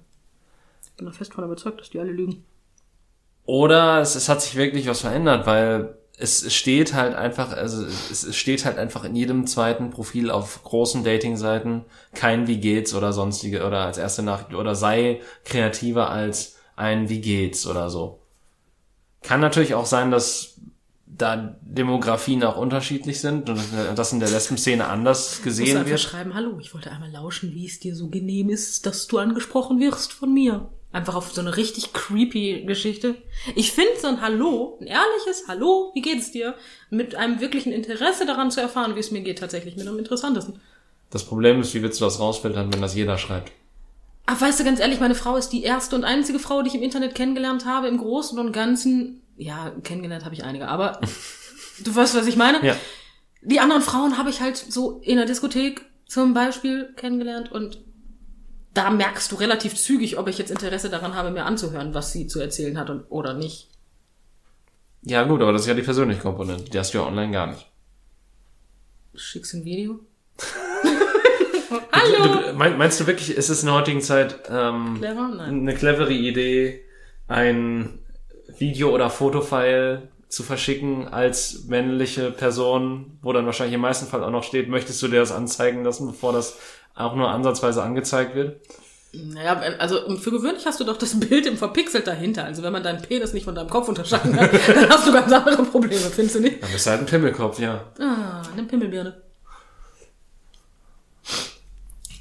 Ich bin da fest von überzeugt, dass die alle lügen. oder es, es hat sich wirklich was verändert, weil es steht halt einfach, also es steht halt einfach in jedem zweiten Profil auf großen Dating-Seiten kein Wie geht's oder sonstige oder als erste Nachricht oder sei kreativer als ein Wie geht's oder so. Kann natürlich auch sein, dass da Demografien auch unterschiedlich sind und das in der Lesben-Szene anders Musst du gesehen wird. schreiben, hallo, ich wollte einmal lauschen, wie es dir so genehm ist, dass du angesprochen wirst von mir. Einfach auf so eine richtig creepy Geschichte. Ich finde so ein Hallo, ein ehrliches Hallo, wie geht's dir? Mit einem wirklichen Interesse daran zu erfahren, wie es mir geht, tatsächlich mit am interessantesten. Das Problem ist, wie willst du das rausfiltern, wenn das jeder schreibt? Ach, weißt du, ganz ehrlich, meine Frau ist die erste und einzige Frau, die ich im Internet kennengelernt habe. Im Großen und Ganzen, ja, kennengelernt habe ich einige, aber du weißt, was ich meine? Ja. Die anderen Frauen habe ich halt so in der Diskothek zum Beispiel kennengelernt und da merkst du relativ zügig, ob ich jetzt Interesse daran habe, mir anzuhören, was sie zu erzählen hat und, oder nicht. Ja gut, aber das ist ja die persönliche Komponente. Die hast du ja online gar nicht. Schickst du ein Video? Du, mein, meinst du wirklich, ist es in der heutigen Zeit ähm, Clever? Nein. eine clevere Idee, ein Video- oder Fotofile zu verschicken als männliche Person, wo dann wahrscheinlich im meisten Fall auch noch steht, möchtest du dir das anzeigen lassen, bevor das auch nur ansatzweise angezeigt wird? Naja, also für gewöhnlich hast du doch das Bild im Verpixelt dahinter. Also wenn man deinen Penis nicht von deinem Kopf unterscheiden kann, dann hast du ganz andere Probleme, findest du nicht? Dann bist du halt ein Pimmelkopf, ja. Ah, eine Pimmelbirne.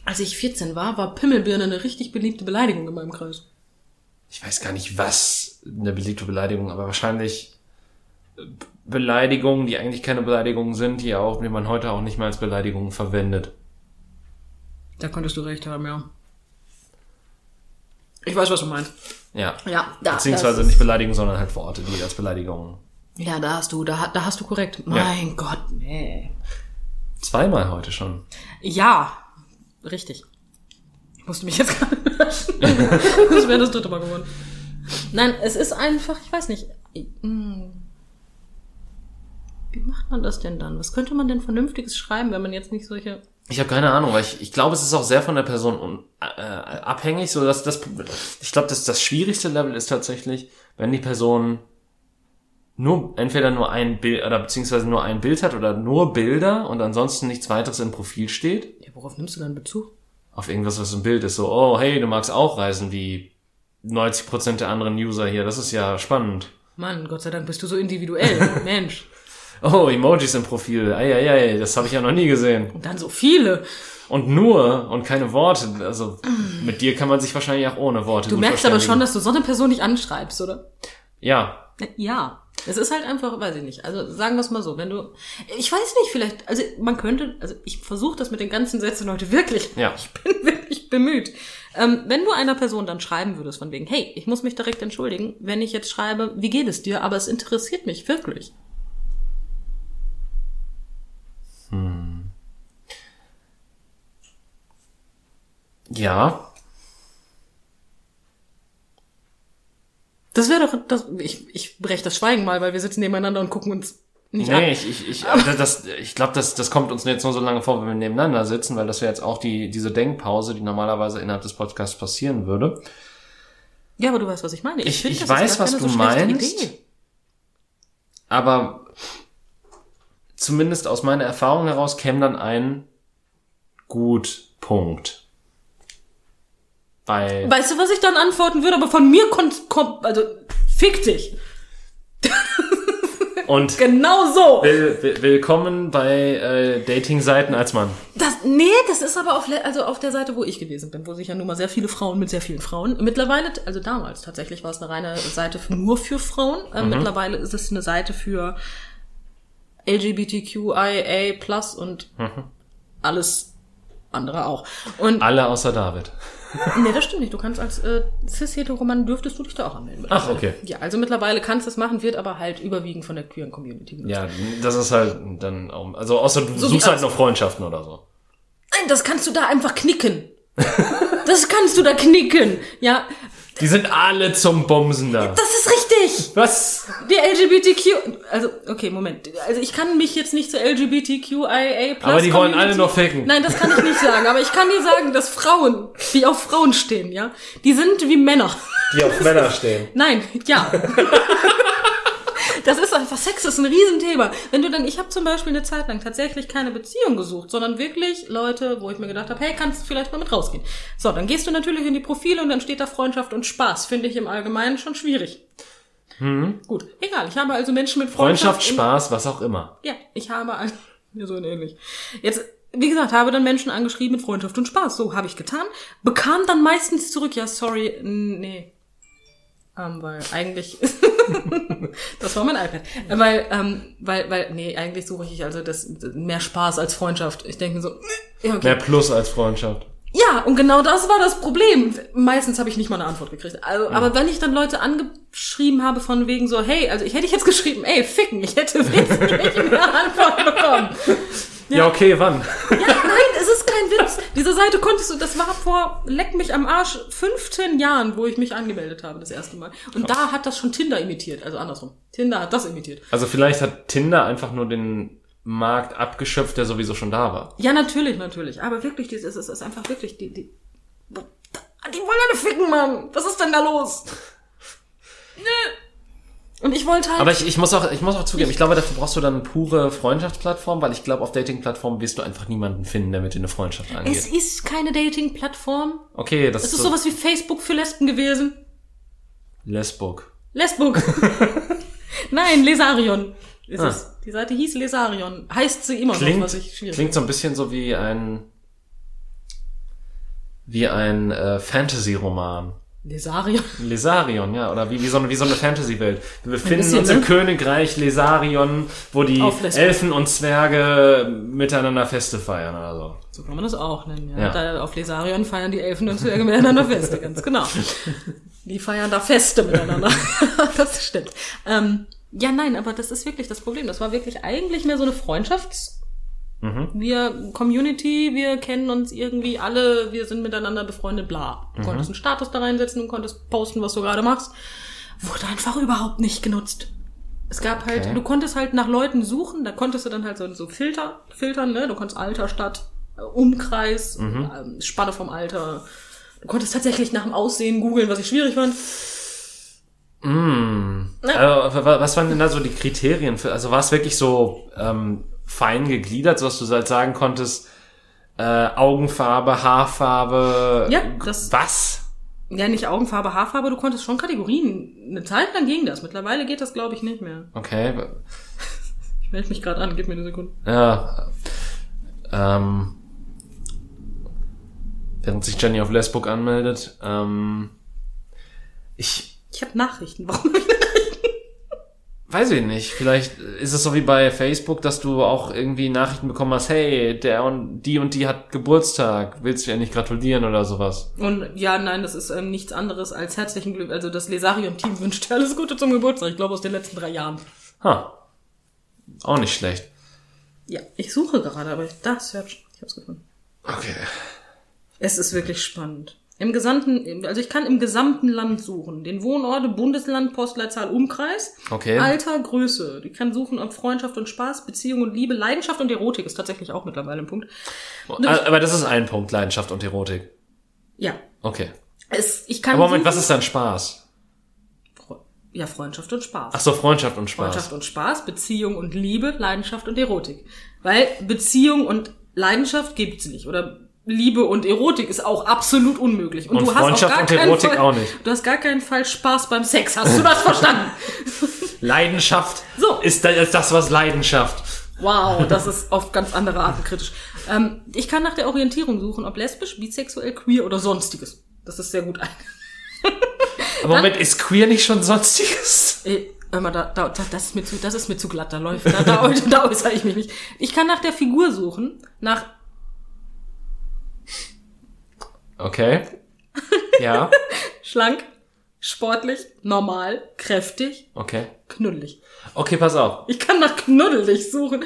Als ich 14 war, war Pimmelbirne eine richtig beliebte Beleidigung in meinem Kreis. Ich weiß gar nicht, was eine beliebte Beleidigung, aber wahrscheinlich äh, Beleidigungen, die eigentlich keine Beleidigungen sind, die auch, die man heute auch nicht mehr als Beleidigungen verwendet. Da konntest du recht haben, ja. Ich weiß, was du meinst. Ja. Ja, da, Beziehungsweise nicht Beleidigung, sondern halt Worte, die als Beleidigungen. Ja, da hast du, da, da hast du korrekt. Mein Gott, nee. Zweimal heute schon. Ja, richtig. Ich musste mich jetzt gerade löschen. das wäre das dritte Mal geworden. Nein, es ist einfach, ich weiß nicht. hm. Wie macht man das denn dann? Was könnte man denn Vernünftiges schreiben, wenn man jetzt nicht solche. Ich habe keine Ahnung, weil ich, ich glaube, es ist auch sehr von der Person un, äh, abhängig. So dass das, ich glaube, das, das schwierigste Level ist tatsächlich, wenn die Person nur entweder nur ein Bild oder beziehungsweise nur ein Bild hat oder nur Bilder und ansonsten nichts weiteres im Profil steht. Ja, worauf nimmst du dann Bezug? Auf irgendwas, was im Bild ist. So, oh, hey, du magst auch reisen wie 90% der anderen User hier. Das ist ja spannend. Mann, Gott sei Dank bist du so individuell. Mensch. Oh, Emojis im Profil. Eieiei, das habe ich ja noch nie gesehen. Und dann so viele. Und nur und keine Worte. Also mit dir kann man sich wahrscheinlich auch ohne Worte. Du merkst aber schon, dass du so eine Person nicht anschreibst, oder? Ja. Ja. Es ist halt einfach, weiß ich nicht. Also sagen wir es mal so, wenn du, ich weiß nicht, vielleicht, also man könnte, also ich versuche das mit den ganzen Sätzen heute wirklich. Ja. Ich bin wirklich bemüht. Ähm, wenn du einer Person dann schreiben würdest von wegen, hey, ich muss mich direkt entschuldigen, wenn ich jetzt schreibe, wie geht es dir, aber es interessiert mich wirklich. Ja. Das wäre doch, das, ich, ich breche das Schweigen mal, weil wir sitzen nebeneinander und gucken uns nicht an. Nee, ich, ich, ich, aber das, ich glaube, das, das kommt uns jetzt nur so lange vor, wenn wir nebeneinander sitzen, weil das wäre jetzt auch die, diese Denkpause, die normalerweise innerhalb des Podcasts passieren würde. Ja, aber du weißt, was ich meine. Ich- find, ich weiß, was du so meinst. Idee. Aber zumindest aus meiner Erfahrung heraus käme dann ein gut Punkt. Bei, Weißt du, was ich dann antworten würde? Aber von mir kommt, kommt also fick dich. und Genau so. will, will, willkommen bei äh, Dating-Seiten als Mann. Das, nee, das ist aber auf, also auf der Seite, wo ich gewesen bin, wo sich ja nun mal sehr viele Frauen mit sehr vielen Frauen. Mittlerweile, also damals tatsächlich war es eine reine Seite für, nur für Frauen. Äh, Mittlerweile ist es eine Seite für LGBTQIA plus und alles andere auch. Und Alle außer David. nee, das stimmt nicht. Du kannst als äh, cis-heteroman dürftest du dich da auch anmelden. Ach, okay. Ja, also mittlerweile kannst du es machen, wird aber halt überwiegend von der queeren Community genutzt. Ja, das ist halt dann auch, also außer du So suchst halt noch Freundschaften oder so. Nein, das kannst du da einfach knicken. das kannst du da knicken. Ja, Die sind alle zum Bumsen da. das ist richtig. Was? Die LGBTQ, also okay, Moment. Also ich kann mich jetzt nicht zur LGBTQIA+ Aber die wollen alle noch ficken. Nein, das kann ich nicht sagen. Aber ich kann dir sagen, dass Frauen, die auf Frauen stehen, ja, die sind wie Männer. Die auf Männer stehen. Nein, ja. Das ist einfach, Sex ist ein Riesenthema. Wenn du dann, ich habe zum Beispiel eine Zeit lang tatsächlich keine Beziehung gesucht, sondern wirklich Leute, wo ich mir gedacht habe, hey, kannst du vielleicht mal mit rausgehen. So, dann gehst du natürlich in die Profile und dann steht da Freundschaft und Spaß. Finde ich im Allgemeinen schon schwierig. Gut, egal. Ich habe also Menschen mit Freundschaft. Freundschaft, Spaß, was auch immer. Ja, ich habe ein, ja, so ähnlich. Jetzt, wie gesagt, habe dann Menschen angeschrieben mit Freundschaft und Spaß. So habe ich getan. Bekam dann meistens zurück, ja, sorry, nee. Ähm, weil eigentlich, das war mein iPad. Äh, Weil, ähm, weil, weil, nee, eigentlich suche ich also das, mehr Spaß als Freundschaft. Ich denke mir so, ja, okay. Mehr Plus als Freundschaft. Ja, und genau das war das Problem. Meistens habe ich nicht mal eine Antwort gekriegt. Also, aber wenn ich dann Leute angeschrieben habe von wegen so, hey, also ich hätte jetzt geschrieben, ey, ficken, ich hätte wesentlich mehr Antwort bekommen. Ja, okay, wann? Ja, nein, es ist kein Witz. Diese Seite konntest du, das war vor, leck mich am Arsch, 15 Jahren, wo ich mich angemeldet habe, das erste Mal. Und da hat das schon Tinder imitiert, also andersrum. Tinder hat das imitiert. Also vielleicht hat Tinder einfach nur den Markt abgeschöpft, der sowieso schon da war. Ja, natürlich, natürlich. Aber wirklich, es ist einfach wirklich, die, die, die wollen alle ficken, Mann. Was ist denn da los? Nö. Und ich wollte halt. Aber ich, ich muss auch, ich muss auch zugeben, ich glaube, dafür brauchst du dann eine pure Freundschaftsplattform, weil ich glaube, auf Dating-Plattformen wirst du einfach niemanden finden, der mit dir eine Freundschaft es angeht. ist keine Dating-Plattform. Okay, das Es ist so sowas wie Facebook für Lesben gewesen. Lesbook. Lesbook. Nein, Lesarion ist Ah. es. Die Seite hieß Lesarion. Heißt sie immer noch, Klingt, was ich schwierig klingt so ein bisschen so wie ein wie ein äh, Fantasy-Roman. Lesarion. Lesarion, ja, oder wie, wie, so eine, wie so eine Fantasy-Welt. Wir befinden bisschen, uns im ne? Königreich Lesarion, wo die. Elfen und Zwerge miteinander Feste feiern oder so. So kann man das auch nennen, ja. Ja. Da auf Lesarion feiern die Elfen und Zwerge miteinander Feste, ganz genau. Die feiern da Feste miteinander. das stimmt. Ähm, ja, nein, aber das ist wirklich das Problem. Das war wirklich eigentlich mehr so eine Freundschafts- wir Community, wir kennen uns irgendwie alle, wir sind miteinander befreundet, bla. Du konntest einen Status da reinsetzen und konntest posten, was du gerade machst. Wurde einfach überhaupt nicht genutzt. Es gab halt, Okay. du konntest halt nach Leuten suchen, da konntest du dann halt so, so Filter, filtern, ne? Du konntest Alter, Stadt, äh, Umkreis, ähm, Spanne vom Alter. Du konntest tatsächlich nach dem Aussehen googeln, was ich schwierig fand. Also, wa- was waren denn da so die Kriterien für, also war es wirklich so ähm, fein gegliedert, sodass du halt sagen konntest, äh, Augenfarbe, Haarfarbe, Ja, das- was? Ja, nicht Augenfarbe, Haarfarbe, du konntest schon Kategorien. Eine Zeit lang ging das. Mittlerweile geht das, glaube ich, nicht mehr. Okay, Ich melde mich gerade an, gib mir eine Sekunde. ja, ähm, während sich Jenny auf Lesbook anmeldet, ähm, ich Ich habe Nachrichten. Warum? Weiß ich nicht, vielleicht ist es so wie bei Facebook, dass du auch irgendwie Nachrichten bekommen hast, hey, der und die und die hat Geburtstag, willst du ihr nicht gratulieren oder sowas? Und ja, nein, das ist ähm, nichts anderes als herzlichen Glück. Also das Lesarion-Team wünscht dir alles Gute zum Geburtstag. Ich glaube aus den letzten drei Jahren. Ha. Auch nicht schlecht. Ja, ich suche gerade, aber ich, da, Search. Ich hab's gefunden. Okay. Es ist wirklich spannend. Im gesamten, also ich kann im gesamten Land suchen. Den Wohnort, Bundesland, Postleitzahl, Umkreis. Okay. Alter, Größe. Ich kann suchen, ob Freundschaft und Spaß, Beziehung und Liebe, Leidenschaft und Erotik ist tatsächlich auch mittlerweile ein Punkt. Aber das ist ein Punkt, Leidenschaft und Erotik. Ja. Okay. Es, ich kann Aber Moment, suchen, was ist dann Spaß? Ja, Freundschaft und Spaß. Ach so, Freundschaft und Spaß. Freundschaft und Spaß, Beziehung und Liebe, Leidenschaft und Erotik. Weil Beziehung und Leidenschaft gibt's nicht. Oder Liebe und Erotik ist auch absolut unmöglich. Und du hast Freundschaft auf gar und Erotik Fall, auch nicht. Du hast gar keinen Fall Spaß beim Sex. Hast du das verstanden? Leidenschaft So. ist da- ist das, was Leidenschaft. Wow, das ist auf ganz andere Arten kritisch. Ähm, ich kann nach der Orientierung suchen, ob lesbisch, bisexuell, queer oder sonstiges. Das ist sehr gut. Aber Moment, ist queer nicht schon sonstiges? Ey, hör mal, da, da, das, ist mir zu, das ist mir zu glatt, da läuft, da, da, da äußere ich mich nicht. Ich kann nach der Figur suchen, nach Okay. Ja. schlank, sportlich, normal, kräftig, Okay. knuddelig. Okay, pass auf. Ich kann nach knuddelig suchen.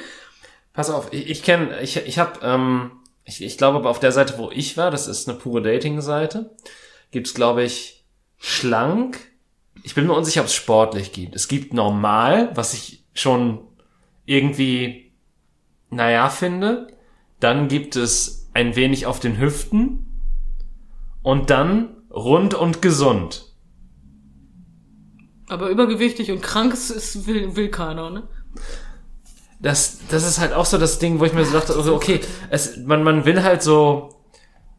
Pass auf. Ich, ich kenne, ich, ich habe, ähm, ich, ich glaube, auf der Seite, wo ich war, das ist eine pure Dating-Seite, gibt's, glaube ich, schlank. Ich bin mir unsicher, ob es sportlich gibt. Es gibt normal, was ich schon irgendwie, naja, finde. Dann gibt es ein wenig auf den Hüften. Und dann rund und gesund. Aber übergewichtig und krank ist, ist will, will keiner, ne? das, das ist halt auch so das Ding, wo ich mir so dachte, also okay, es, man, man will halt so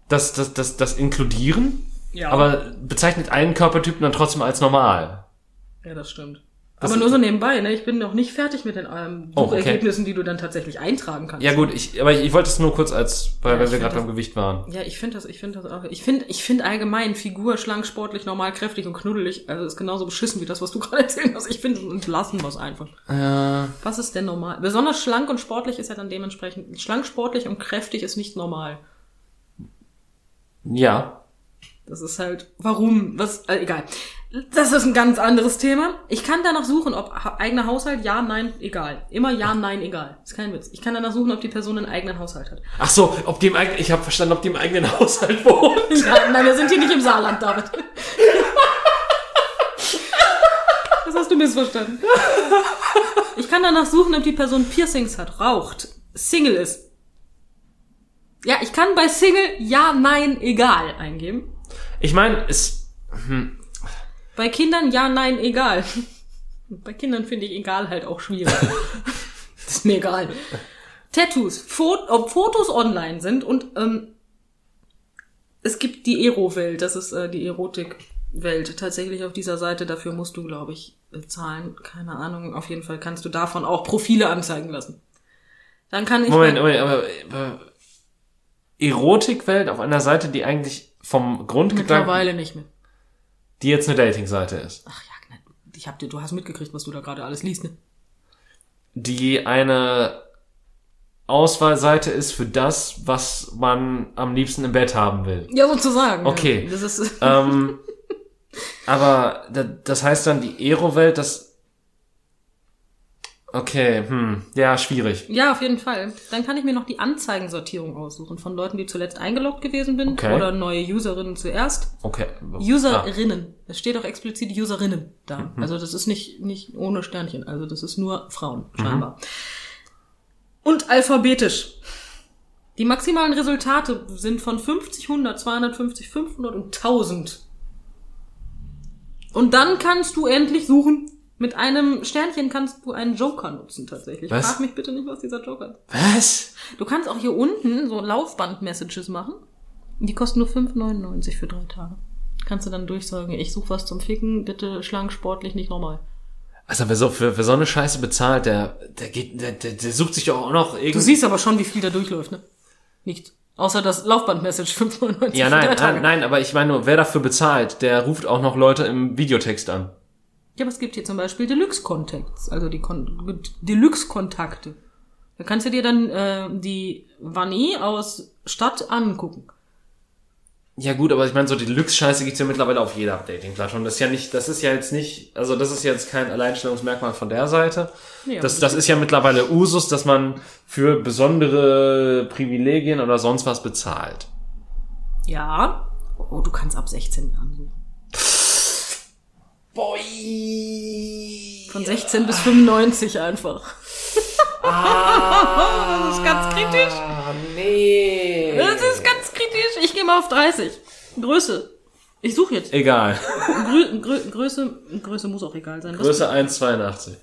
das, das, das, das inkludieren, Ja. aber bezeichnet einen Körpertypen dann trotzdem als normal. Ja, das stimmt. Das Aber nur so nebenbei, ne? Ich bin noch nicht fertig mit den ähm, Oh, okay. Die du dann tatsächlich eintragen kannst. Ja gut, ich, aber ich, ich wollte es nur kurz als, weil, Ja, weil wir gerade beim Gewicht waren. Ja, ich finde das, ich finde das auch. Ich finde, ich finde allgemein Figur schlank, sportlich, normal, kräftig und knuddelig, also ist genauso beschissen wie das, was du gerade erzählt hast. Ich finde, und lassen wir es einfach. Äh, Was ist denn normal? Besonders schlank und sportlich ist ja dann dementsprechend. Schlank, sportlich und kräftig ist nicht normal. ja. Das ist halt, warum? Was, äh, egal. Das ist ein ganz anderes Thema. Ich kann danach suchen, ob eigener Haushalt, ja, nein, egal. Immer ja, nein, egal. Ist kein Witz. Ich kann danach suchen, ob die Person einen eigenen Haushalt hat. Ach so, ob die im eigenen, ich habe verstanden, ob die im eigenen Haushalt wohnt. Ja, nein, wir sind hier nicht im Saarland, David. Das hast du missverstanden. Ich kann danach suchen, ob die Person Piercings hat, raucht, Single ist. Ja, ich kann bei Single ja, nein, egal eingeben. Ich meine, es, Bei Kindern ja, nein, egal. Bei Kindern finde ich egal halt auch schwierig. das ist mir egal. Tattoos, Fot ob Fotos online sind und ähm, es gibt die Ero-Welt, das ist äh, die Erotik-Welt. Tatsächlich auf dieser Seite, dafür musst du, glaube ich, bezahlen. Keine Ahnung, auf jeden Fall kannst du davon auch Profile anzeigen lassen. Dann kann ich. Moment, Moment, aber, aber Erotikwelt auf einer Seite, die eigentlich vom Grundgedanken, Mittlerweile nicht mehr. Die jetzt eine Dating-Seite ist, Ach ja, ne, ich hab dir, du hast mitgekriegt, was du da gerade alles liest, ne? die eine Auswahlseite ist für das, was man am liebsten im Bett haben will. Ja, sozusagen. Okay. Ja. Das ist, ähm, aber da, das heißt dann die Ero-Welt, das Okay, hm, ja, schwierig. ja, auf jeden Fall. Dann kann ich mir noch die Anzeigensortierung aussuchen von Leuten, die zuletzt eingeloggt gewesen sind Okay. oder neue Userinnen zuerst. Okay. Ah, Userinnen. Es steht auch explizit Userinnen da. Mhm. Also das ist nicht, nicht ohne Sternchen. Also das ist nur Frauen, Mhm. scheinbar. Und alphabetisch. Die maximalen Resultate sind von 50, 100, 250, 500 und 1000. Und dann kannst du endlich suchen. Mit einem Sternchen kannst du einen Joker nutzen tatsächlich. Was? Frag mich bitte nicht, was dieser Joker ist. Was? Du kannst auch hier unten so Laufband-Messages machen. Die kosten nur 5,99 für drei Tage. Kannst du dann durchsagen, ich suche was zum Ficken, bitte schlank, sportlich, nicht normal. Also wer so für, für so eine Scheiße bezahlt, der, der geht, der, der, der sucht sich doch auch noch Du irgendwie. siehst aber schon, wie viel da durchläuft, ne? Nicht. Außer das Laufband-Message 5,99 Ja, für drei nein, nein, nein, aber ich meine nur, wer dafür bezahlt, der ruft auch noch Leute im Videotext an. Ja, aber es gibt hier zum Beispiel Deluxe-Contacts, also die Kon Deluxe-Kontakte. Da kannst du dir dann äh, die Vanille aus Stadt angucken. Ja gut, aber ich meine, so die Deluxe-Scheiße gibt's ja mittlerweile auf jeder Dating-Plattform. Das ist ja nicht, das ist ja jetzt nicht, also das ist jetzt kein Alleinstellungsmerkmal von der Seite. Ja, das, das ist ja mittlerweile Usus, dass man für besondere Privilegien oder sonst was bezahlt. Ja. Oh, du kannst ab 16 Jahren suchen. Boy. Von 16 bis 95 einfach. Ah, Das ist ganz kritisch. Nee. Das ist ganz kritisch. Ich gehe mal auf 30. Größe. Ich suche jetzt. Egal. Grö Grö Größe, Größe muss auch egal sein. Größe 1,82.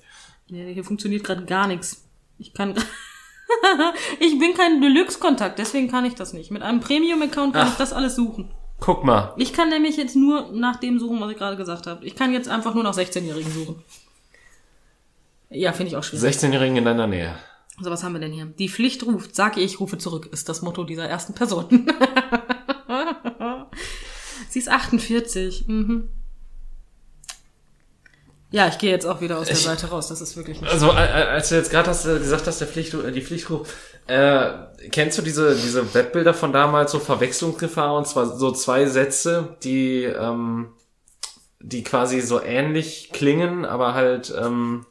Nee, hier funktioniert gerade gar nichts. Ich kann. ich bin kein Deluxe-Kontakt, deswegen kann ich das nicht. Mit einem Premium-Account kann Ach. ich das alles suchen. Guck mal. Ich kann nämlich jetzt nur nach dem suchen, was ich gerade gesagt habe. Ich kann jetzt einfach nur nach 16-Jährigen suchen. Ja, finde ich auch schwierig. 16-Jährigen in deiner Nähe. So, was haben wir denn hier? Die Pflicht ruft, sag ich, rufe zurück, ist das Motto dieser ersten Person. Sie ist 48. Mhm. Ja, ich gehe jetzt auch wieder aus der Ich- Seite raus. Das ist wirklich nicht. Also, als du jetzt gerade hast, äh, gesagt hast, der Pflicht, äh, die Pflichtruf, äh, kennst du diese, diese Webbilder von damals, so Verwechslungsgefahr, und zwar so zwei Sätze, die, ähm, die quasi so ähnlich klingen, aber halt, ähm,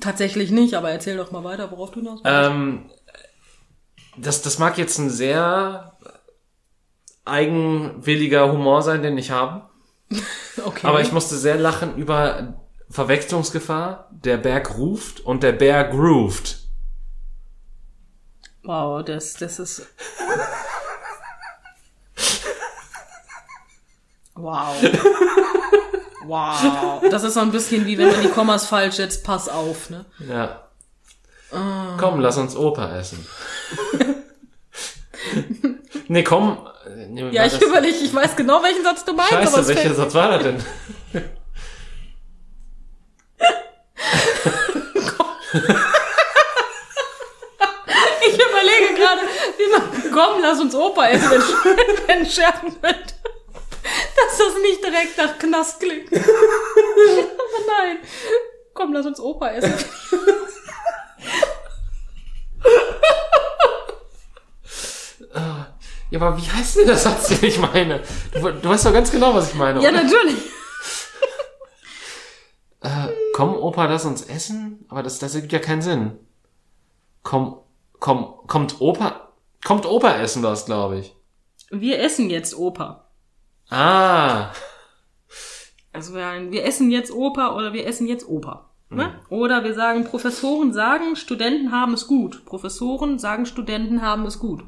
Tatsächlich nicht, aber erzähl doch mal weiter, worauf du hinaus willst. ähm, das, das mag jetzt ein sehr eigenwilliger Humor sein, den ich habe. okay. Aber ich musste sehr lachen über Verwechslungsgefahr. Der Berg ruft und der Bär grooved. Wow, das, das ist. Wow. Wow. Das ist so ein bisschen wie wenn man die Kommas falsch setzt, pass auf, ne? Ja. Komm, lass uns Opa essen. nee, komm. Nee, Ja, ich überlege, ich weiß genau, welchen Satz du meinst, aber Scheiße, es welcher Satz war das denn? ich überlege gerade, wie man, komm, lass uns Opa essen, wenn, wenn Scherben wird. Dass das nicht direkt nach Knast klingt. aber nein. Komm, lass uns Opa essen. Ja, aber wie heißt denn der Satz, den ich meine? Du, du weißt doch ganz genau, was ich meine. Ja, oder? natürlich. Äh, komm, Opa, lass uns essen? Aber das, das ergibt ja keinen Sinn. Komm, komm, kommt Opa, kommt Opa essen was, glaube ich. Wir essen jetzt Opa. Ah, Also wir, wir essen jetzt Opa oder wir essen jetzt Opa. Ne? Oder wir sagen, Professoren sagen, Studenten haben es gut. Professoren sagen, Studenten haben es gut.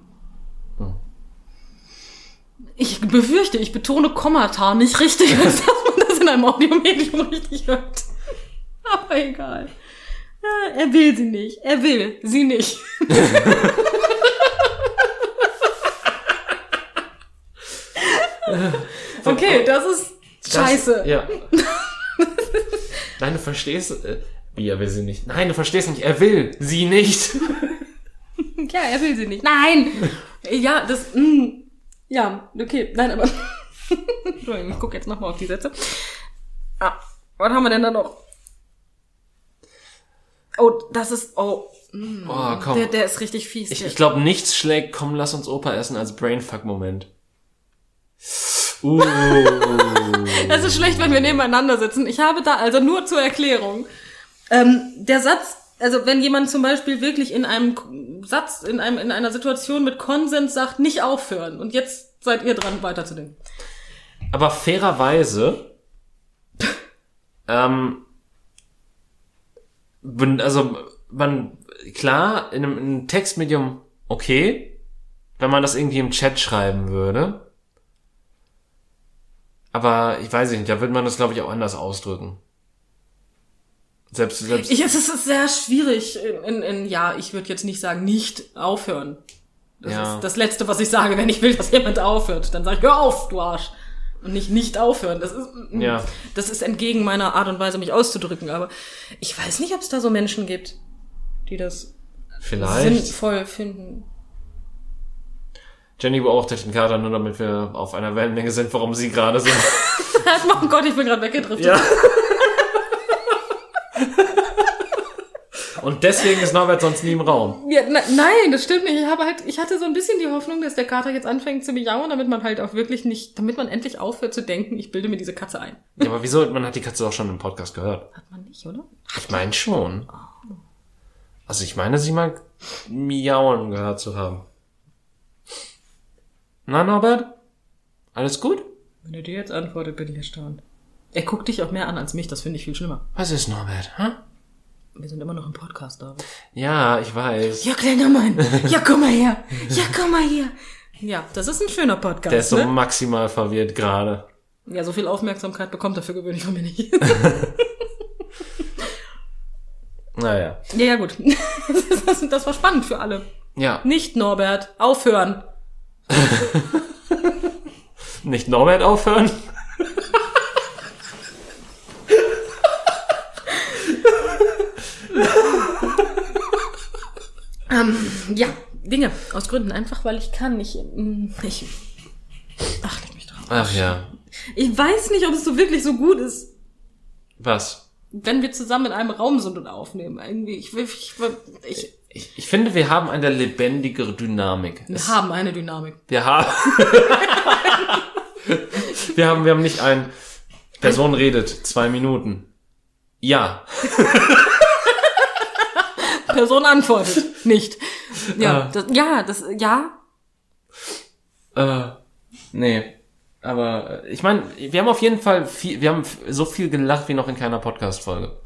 Ich befürchte, ich betone Kommata nicht richtig, als dass man das in einem Audiomedium richtig hört. Aber egal. Ja, er will sie nicht. Er will sie nicht. okay, das ist scheiße. Das, ja. Nein, du verstehst. Äh, wie, er will sie nicht. Nein, du verstehst nicht. Er will sie nicht. Ja, er will sie nicht. Nein! Ja, das. Mh. Ja, okay. Nein, aber. Entschuldigung, ich gucke jetzt nochmal auf die Sätze. Ah, was haben wir denn da noch? Oh, das ist. Oh. mh, Oh, komm. Der, der ist richtig fies. Ich, ich glaube, nichts schlägt, komm, lass uns Opa essen als Brainfuck-Moment. Uh. Es ist schlecht, wenn wir nebeneinander sitzen. Ich habe da, also nur zur Erklärung. Ähm, der Satz, also wenn jemand zum Beispiel wirklich in einem Satz, in, einem, in einer Situation mit Konsens sagt, nicht aufhören. Und jetzt seid ihr dran, weiterzudenken. Aber fairerweise, ähm, also man, klar, in einem, in einem Textmedium okay, wenn man das irgendwie im Chat schreiben würde. Aber ich weiß nicht, da würde man das, glaube ich, auch anders ausdrücken. Selbst, selbst, Ich, es ist sehr schwierig. In, in, in, ja, ich würde jetzt nicht sagen, nicht aufhören. Das Ja. ist das Letzte, was ich sage, wenn ich will, dass jemand aufhört. Dann sage ich, hör auf, du Arsch. Und nicht nicht aufhören. Das ist, Ja. das ist entgegen meiner Art und Weise, mich auszudrücken. Aber ich weiß nicht, ob es da so Menschen gibt, die das vielleicht. sinnvoll finden. Jenny beobachtet den Kater nur, damit wir auf einer Wellenlänge sind, warum sie gerade sind. oh Gott, ich bin gerade weggedriftet. Ja. Und deswegen ist Norbert sonst nie im Raum. Ja, na, nein, das stimmt nicht. Ich habe halt, ich hatte so ein bisschen die Hoffnung, dass der Kater jetzt anfängt zu miauen, damit man halt auch wirklich nicht, damit man endlich aufhört zu denken, ich bilde mir diese Katze ein. Ja, aber wieso? Man hat die Katze doch schon im Podcast gehört. Hat man nicht, oder? Ich meine schon. Also ich meine, sie mal miauen gehört zu haben. Na, Norbert? Alles gut? Wenn er dir jetzt antwortet, bin ich erstaunt. Er guckt dich auch mehr an als mich, das finde ich viel schlimmer. Was ist Norbert? Hä? Wir sind immer noch im Podcast, David. Ja, ich weiß. Ja, kleiner Mann. Ja, komm mal her. Ja, komm mal her. Ja, das ist ein schöner Podcast, Der ist so ne? maximal verwirrt gerade. Ja, so viel Aufmerksamkeit bekommt er für gewöhnlich von mir nicht. Naja. ja, ja, gut. Das, das, das war spannend für alle. Ja. Nicht Norbert. Aufhören. Nicht Norbert aufhören? Ähm, ja, Dinge. Aus Gründen. Einfach, weil ich kann. Ich, mm, ich, ach, leg mich drauf. Ach ja. Ich weiß nicht, ob es so wirklich so gut ist, Was? wenn wir zusammen in einem Raum sind und aufnehmen. Irgendwie, ich, ich, ich, Ich, ich finde, wir haben eine lebendigere Dynamik. wir Es- haben eine Dynamik. Wir haben. wir haben, wir haben nicht ein. Person redet zwei Minuten. Ja. Person antwortet nicht. Ja, Ah. das, ja, das, ja. Äh, nee. Aber äh, ich meine, wir haben auf jeden Fall viel, wir haben so viel gelacht wie noch in keiner Podcast-Folge.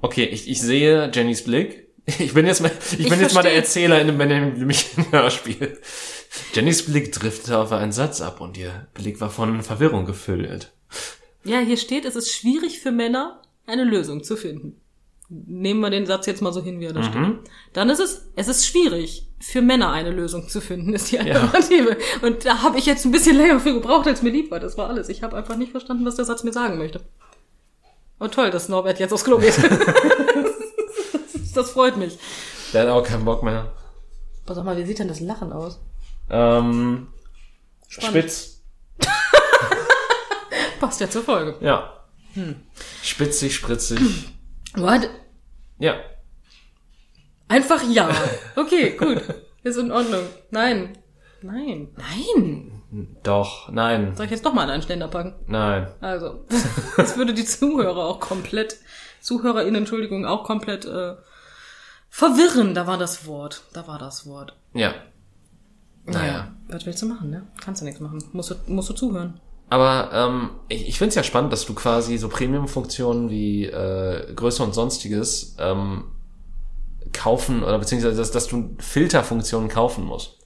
Okay, ich, ich sehe Jennys Blick. Ich bin jetzt mal, ich, bin jetzt mal der. Erzähler in im Hörspiel. Jennys Blick driftete auf einen Satz ab und ihr Blick war von Verwirrung gefüllt. Ja, hier steht, es ist schwierig für Männer, eine Lösung zu finden. Nehmen wir den Satz jetzt mal so hin, wie er da Mhm. steht. Dann ist es, es ist schwierig, für Männer eine Lösung zu finden, ist die Alternative. Und da habe ich jetzt ein bisschen länger für gebraucht, als mir lieb war. Das war alles. Ich habe einfach nicht verstanden, was der Satz mir sagen möchte. Oh toll, dass Norbert jetzt aufs Klo geht. das freut mich. Der hat auch keinen Bock mehr. Pass auf mal, wie sieht denn das Lachen aus? Ähm, Spannend. spitz. Passt ja zur Folge. Ja. Hm. Spitzig, spritzig. What? ja. Einfach ja. Okay, gut. Ist in Ordnung. Nein. Nein. Nein. Doch. Nein. Soll ich jetzt doch mal einen Ständer packen? Nein. Also, das würde die Zuhörer auch komplett, ZuhörerInnen, Entschuldigung, auch komplett äh, verwirren. Da war das Wort. Da war das Wort. Ja. Naja. Ja. Was willst du machen, ne? Kannst du nichts machen. Musst du, musst du zuhören. Aber ähm, ich, ich finde es ja spannend, dass du quasi so Premium-Funktionen wie äh, Größe und sonstiges ähm, kaufen oder beziehungsweise dass, dass du Filterfunktionen kaufen musst.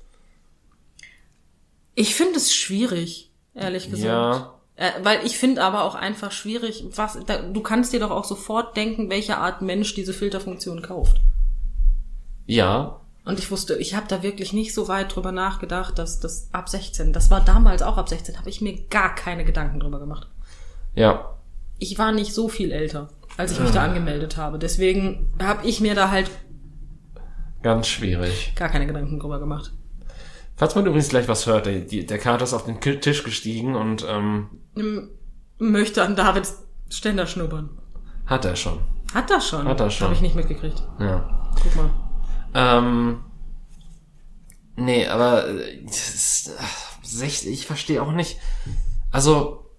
Ich finde es schwierig, ehrlich gesagt. Ja. Äh, weil ich finde aber auch einfach schwierig, was da, du kannst dir doch auch sofort denken, welche Art Mensch diese Filterfunktion kauft. Ja, Und ich wusste, ich habe da wirklich nicht so weit drüber nachgedacht, dass das ab 16, das war damals auch ab 16, habe ich mir gar keine Gedanken drüber gemacht. ja. Ich war nicht so viel älter, als ich mich da angemeldet habe. Deswegen habe ich mir da halt Ganz schwierig. gar keine Gedanken drüber gemacht. Falls man übrigens gleich was hört, der, der Kater ist auf den Ki- Tisch gestiegen und ähm, M- Möchte an Davids Ständer schnuppern. hat er schon. Hat er schon? Hat er schon. Habe ich nicht mitgekriegt. Ja. Guck mal. Ähm, nee, aber äh, ist, ach, 60, ich verstehe auch nicht. Also,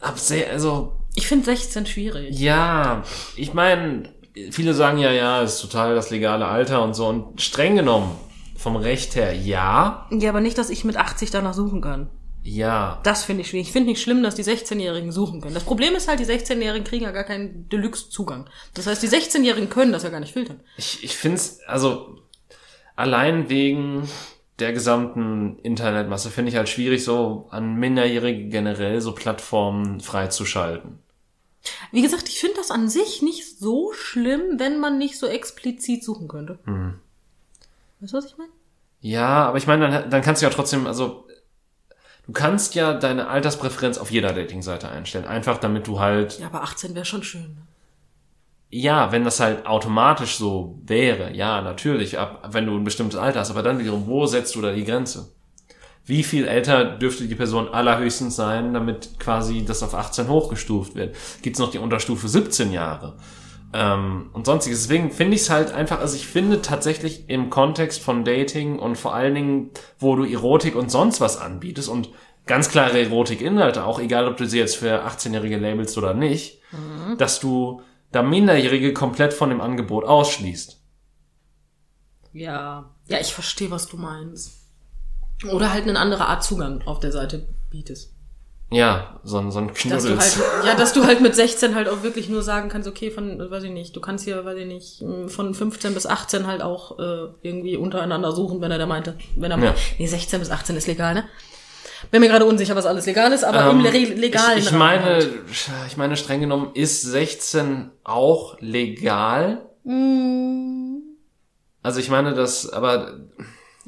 ab sehr, also, Ich finde 16 schwierig. ja, ich meine, viele sagen ja, ja, ist total das legale Alter und so. Und streng genommen, vom Recht her, ja, Ja, aber nicht, dass ich mit 80 danach suchen kann. Ja. Das finde ich schwierig. Ich finde nicht schlimm, dass die 16-Jährigen suchen können. Das Problem ist halt, die 16-Jährigen kriegen ja gar keinen Deluxe-Zugang. Das heißt, die 16-Jährigen können das ja gar nicht filtern. Ich, ich finde es, also allein wegen der gesamten Internetmasse finde ich halt schwierig, so an Minderjährige generell so Plattformen freizuschalten. Wie gesagt, ich finde das an sich nicht so schlimm, wenn man nicht so explizit suchen könnte. Weißt du, was ich meine? Ja, aber ich meine, dann, dann kannst du ja trotzdem, also du kannst ja deine Alterspräferenz auf jeder Datingseite einstellen. Einfach damit du halt, Ja, aber 18 wäre schon schön. ne? ja, wenn das halt automatisch so wäre, ja, natürlich, ab, wenn du ein bestimmtes Alter hast, aber dann wiederum, wo setzt du da die Grenze? Wie viel älter dürfte die Person allerhöchstens sein, damit quasi das auf 18 hochgestuft wird? Gibt's noch die Unterstufe 17 Jahre? Ähm, und sonstiges. Deswegen finde ich es halt einfach, also ich finde tatsächlich im Kontext von Dating und vor allen Dingen, wo du Erotik und sonst was anbietest und ganz klare Erotik-Inhalte, auch egal, ob du sie jetzt für 18-Jährige labelst oder nicht, dass du da Minderjährige komplett von dem Angebot ausschließt. Ja. Ja, ich verstehe, was du meinst. Oder halt eine andere Art Zugang auf der Seite bietest. Ja, so, ein- so ein Dass du halt, Knuddels. ja, dass du halt mit 16 halt auch wirklich nur sagen kannst, okay, von, weiß ich nicht, du kannst hier, weiß ich nicht, von 15 bis 18 halt auch äh, irgendwie untereinander suchen, wenn er da meinte. Wenn er Ja. nee, 16 bis 18 ist legal, ne? Bin mir gerade unsicher, was alles legal ist, aber im Ähm, le legalen ich, ich meine, halt. ich meine, streng genommen ist 16 auch legal. Mm. Also ich meine, das, aber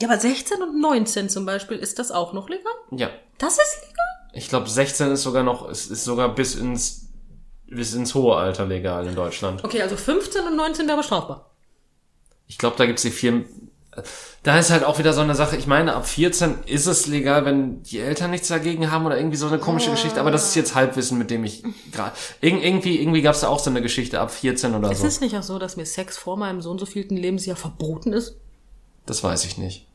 Ja, aber 16 und 19 zum Beispiel, ist das auch noch legal? ja, Das ist legal? Ich glaube 16 ist sogar noch, ist, ist sogar bis ins bis ins hohe Alter legal in Deutschland. Okay, also 15 und 19 wäre strafbar. Ich glaube, da gibt's die vier. Da ist halt auch wieder so eine Sache. Ich meine, ab 14 ist es legal, wenn die Eltern nichts dagegen haben oder irgendwie so eine komische Geschichte. Aber das ist jetzt Halbwissen, mit dem ich gerade Ir irgendwie irgendwie gab's da auch so eine Geschichte ab 14 oder Ist so. es nicht auch so, dass mir Sex vor meinem so und so vielten Lebensjahr verboten ist? Das weiß ich nicht.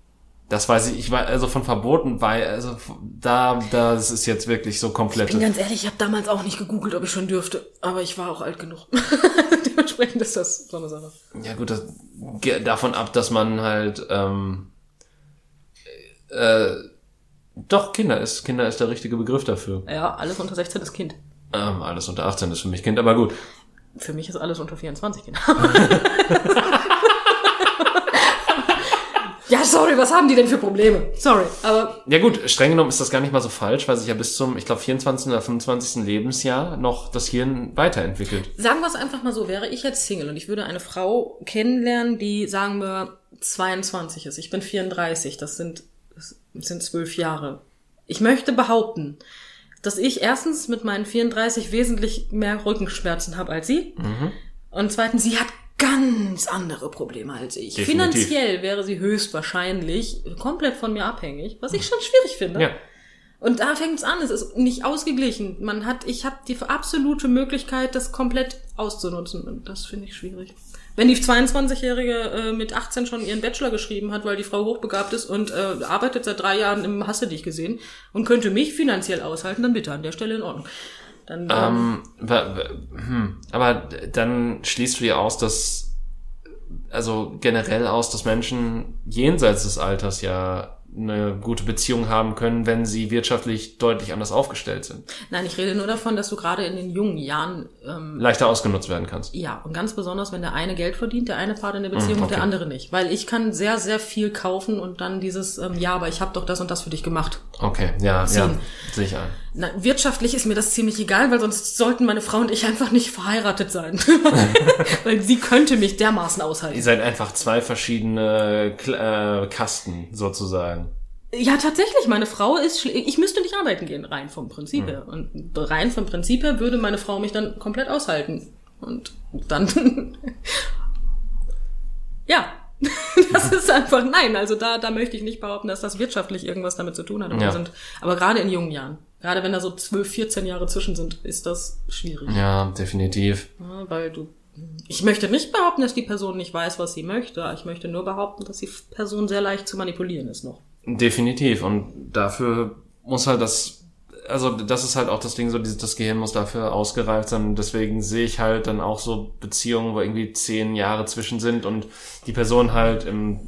Das weiß ich. Ich weiß also von verboten, weil also da das ist jetzt wirklich so Ich bin ganz ehrlich, ich habe damals auch nicht gegoogelt, ob ich schon dürfte, aber ich war auch alt genug. Dementsprechend ist das so eine Sache. Ja gut, das geht davon ab, dass man halt ähm, äh, doch Kinder ist. Kinder ist der richtige Begriff dafür. Ja, alles unter 16 ist Kind. Ähm, alles unter 18 ist für mich Kind, aber gut. Für mich ist alles unter 24 Kind. ja, sorry, was haben die denn für Probleme? Sorry, aber Ja gut, streng genommen ist das gar nicht mal so falsch, weil sich ja bis zum, ich glaube, 24. oder 25. Lebensjahr noch das Hirn weiterentwickelt. sagen wir es einfach mal so, wäre ich jetzt Single und ich würde eine Frau kennenlernen, die, sagen wir, 22 ist. Ich bin 34, das sind, das sind zwölf Jahre. Ich möchte behaupten, dass ich erstens mit meinen 34 wesentlich mehr Rückenschmerzen habe als sie. Und zweitens, sie hat ganz andere Probleme als ich. Definitiv. Finanziell wäre sie höchstwahrscheinlich komplett von mir abhängig, was ich schon schwierig finde. Ja. Und da fängt's an, es ist nicht ausgeglichen. Man hat, ich habe die absolute Möglichkeit, das komplett auszunutzen. Und das finde ich schwierig. Wenn die 22-Jährige äh, mit 18 schon ihren Bachelor geschrieben hat, weil die Frau hochbegabt ist und äh, arbeitet seit drei Jahren im Hasse dich gesehen und könnte mich finanziell aushalten, dann bitte an der Stelle in Ordnung. Dann, ähm, Ähm, hm, aber dann schließt du ja aus, dass also generell aus, dass Menschen jenseits des Alters ja eine gute Beziehung haben können, wenn sie wirtschaftlich deutlich anders aufgestellt sind. nein, ich rede nur davon, dass du gerade in den jungen Jahren ähm, Leichter ausgenutzt werden kannst. Ja, und ganz besonders, wenn der eine Geld verdient, der eine Part in der Beziehung Mm, und der okay. andere nicht. Weil ich kann sehr, sehr viel kaufen und dann dieses, ähm, ja, aber ich habe doch das und das für dich gemacht. Okay, ja, ja, Ziehen. ich ein. Na, wirtschaftlich ist mir das ziemlich egal, weil sonst sollten meine Frau und ich einfach nicht verheiratet sein. weil sie könnte mich dermaßen aushalten. Ihr seid einfach zwei verschiedene äh, Kasten sozusagen. Ja, tatsächlich, meine Frau ist, ich müsste nicht arbeiten gehen, rein vom Prinzip her. Und rein vom Prinzip her würde meine Frau mich dann komplett aushalten. Und dann, ja, das ist einfach, nein, also da, da möchte ich nicht behaupten, dass das wirtschaftlich irgendwas damit zu tun hat. Ja. sind, aber gerade in jungen Jahren, gerade wenn da so 12, 14 Jahre zwischen sind, ist das schwierig. Ja, definitiv. Ja, weil du, ich möchte nicht behaupten, dass die Person nicht weiß, was sie möchte. Ich möchte nur behaupten, dass die Person sehr leicht zu manipulieren ist noch. Definitiv. Und dafür muss halt das, also das ist halt auch das Ding, so dieses, das Gehirn muss dafür ausgereift sein. Deswegen sehe ich halt dann auch so Beziehungen, wo irgendwie zehn Jahre zwischen sind und die Person halt im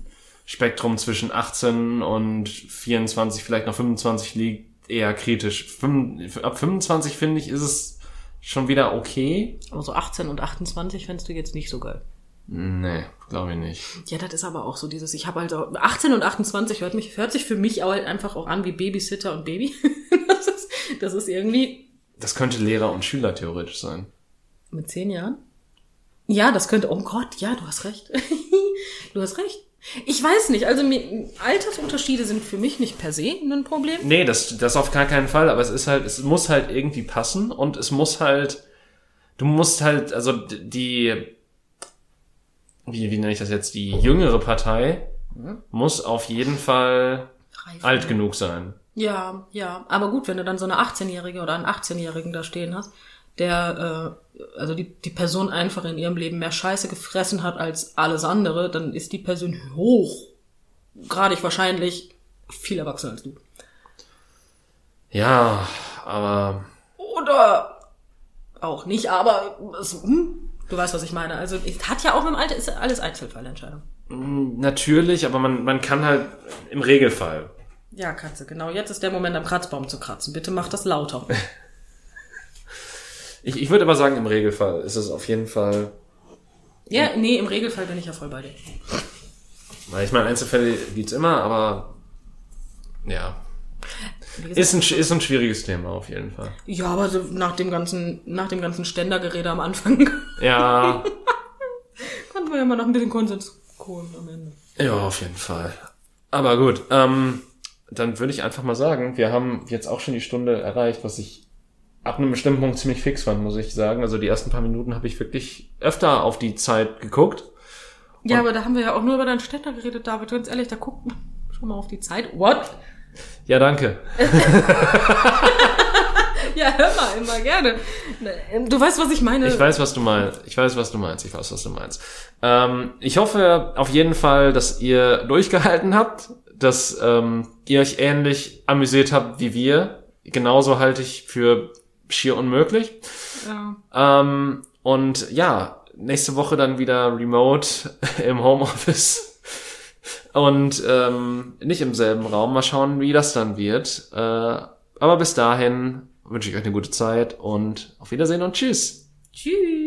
Spektrum zwischen 18 und 24, vielleicht noch 25 liegt, eher kritisch. Fünf- Ab 25 finde ich, ist es schon wieder okay. Aber so 18 und 28 fändest du jetzt nicht so geil. Nee, glaube ich nicht. Ja, das ist aber auch so dieses, ich habe halt auch, 18 und 28 hört, mich, hört sich für mich auch halt einfach auch an wie Babysitter und Baby. das, ist, das ist irgendwie Das könnte Lehrer und Schüler theoretisch sein. mit 10 Jahren. Ja, das könnte, oh Gott, ja, du hast recht. du hast recht. Ich weiß nicht, also Altersunterschiede sind für mich nicht per se ein Problem. Nee, das, das auf gar keinen Fall, aber es ist halt, es muss halt irgendwie passen und es muss halt, du musst halt, also die, wie, wie nenne ich das jetzt, die jüngere Partei muss auf jeden Fall Reif. alt genug sein. Ja, ja. Aber gut, wenn du dann so eine 18-Jährige oder einen 18-Jährigen da stehen hast, der, äh, also die, die Person einfach in ihrem Leben mehr Scheiße gefressen hat als alles andere, dann ist die Person hoch, gradig wahrscheinlich, viel erwachsener als du. Ja, aber Oder auch nicht, aber es, hm, du weißt, was ich meine. Also es hat ja auch im Alter, ist alles Einzelfallentscheidung. mh, natürlich, aber man, man kann halt im Regelfall. Ja, Katze, genau. Jetzt ist der Moment, am Kratzbaum zu kratzen. Bitte mach das lauter. Ich, ich würde aber sagen, im Regelfall ist es auf jeden Fall, ja, nee, im Regelfall bin ich ja voll bei dir. weil ich meine, Einzelfälle gibt's immer, aber ja, gesagt, ist ein, ist ein schwieriges Thema auf jeden Fall. Ja, aber so nach dem ganzen, nach dem ganzen Ständergerede am Anfang Ja, konnten wir ja mal noch ein bisschen Konsens holen am Ende. Ja, auf jeden Fall. Aber gut, ähm, dann würde ich einfach mal sagen, wir haben jetzt auch schon die Stunde erreicht, was ich ab einem bestimmten Punkt ziemlich fix fand, muss ich sagen. Also die ersten paar Minuten habe ich wirklich öfter auf die Zeit geguckt. Ja, aber da haben wir ja auch nur über deinen Ständer geredet, David. Ganz ehrlich, da guckt schon mal auf die Zeit. What? Ja, danke. Ja, hör mal, immer gerne. Du weißt, was ich meine. Ich weiß, was du meinst. Ich weiß, was du meinst. Ich weiß, was du meinst. Ähm, ich hoffe auf jeden Fall, dass ihr durchgehalten habt, dass ähm, ihr euch ähnlich amüsiert habt wie wir. Genauso halte ich für schier unmöglich. Ja. Ähm, und ja, nächste Woche dann wieder remote im Homeoffice und ähm, nicht im selben Raum. Mal schauen, wie das dann wird. Äh, aber bis dahin wünsche ich euch eine gute Zeit und auf Wiedersehen und tschüss. Tschüss.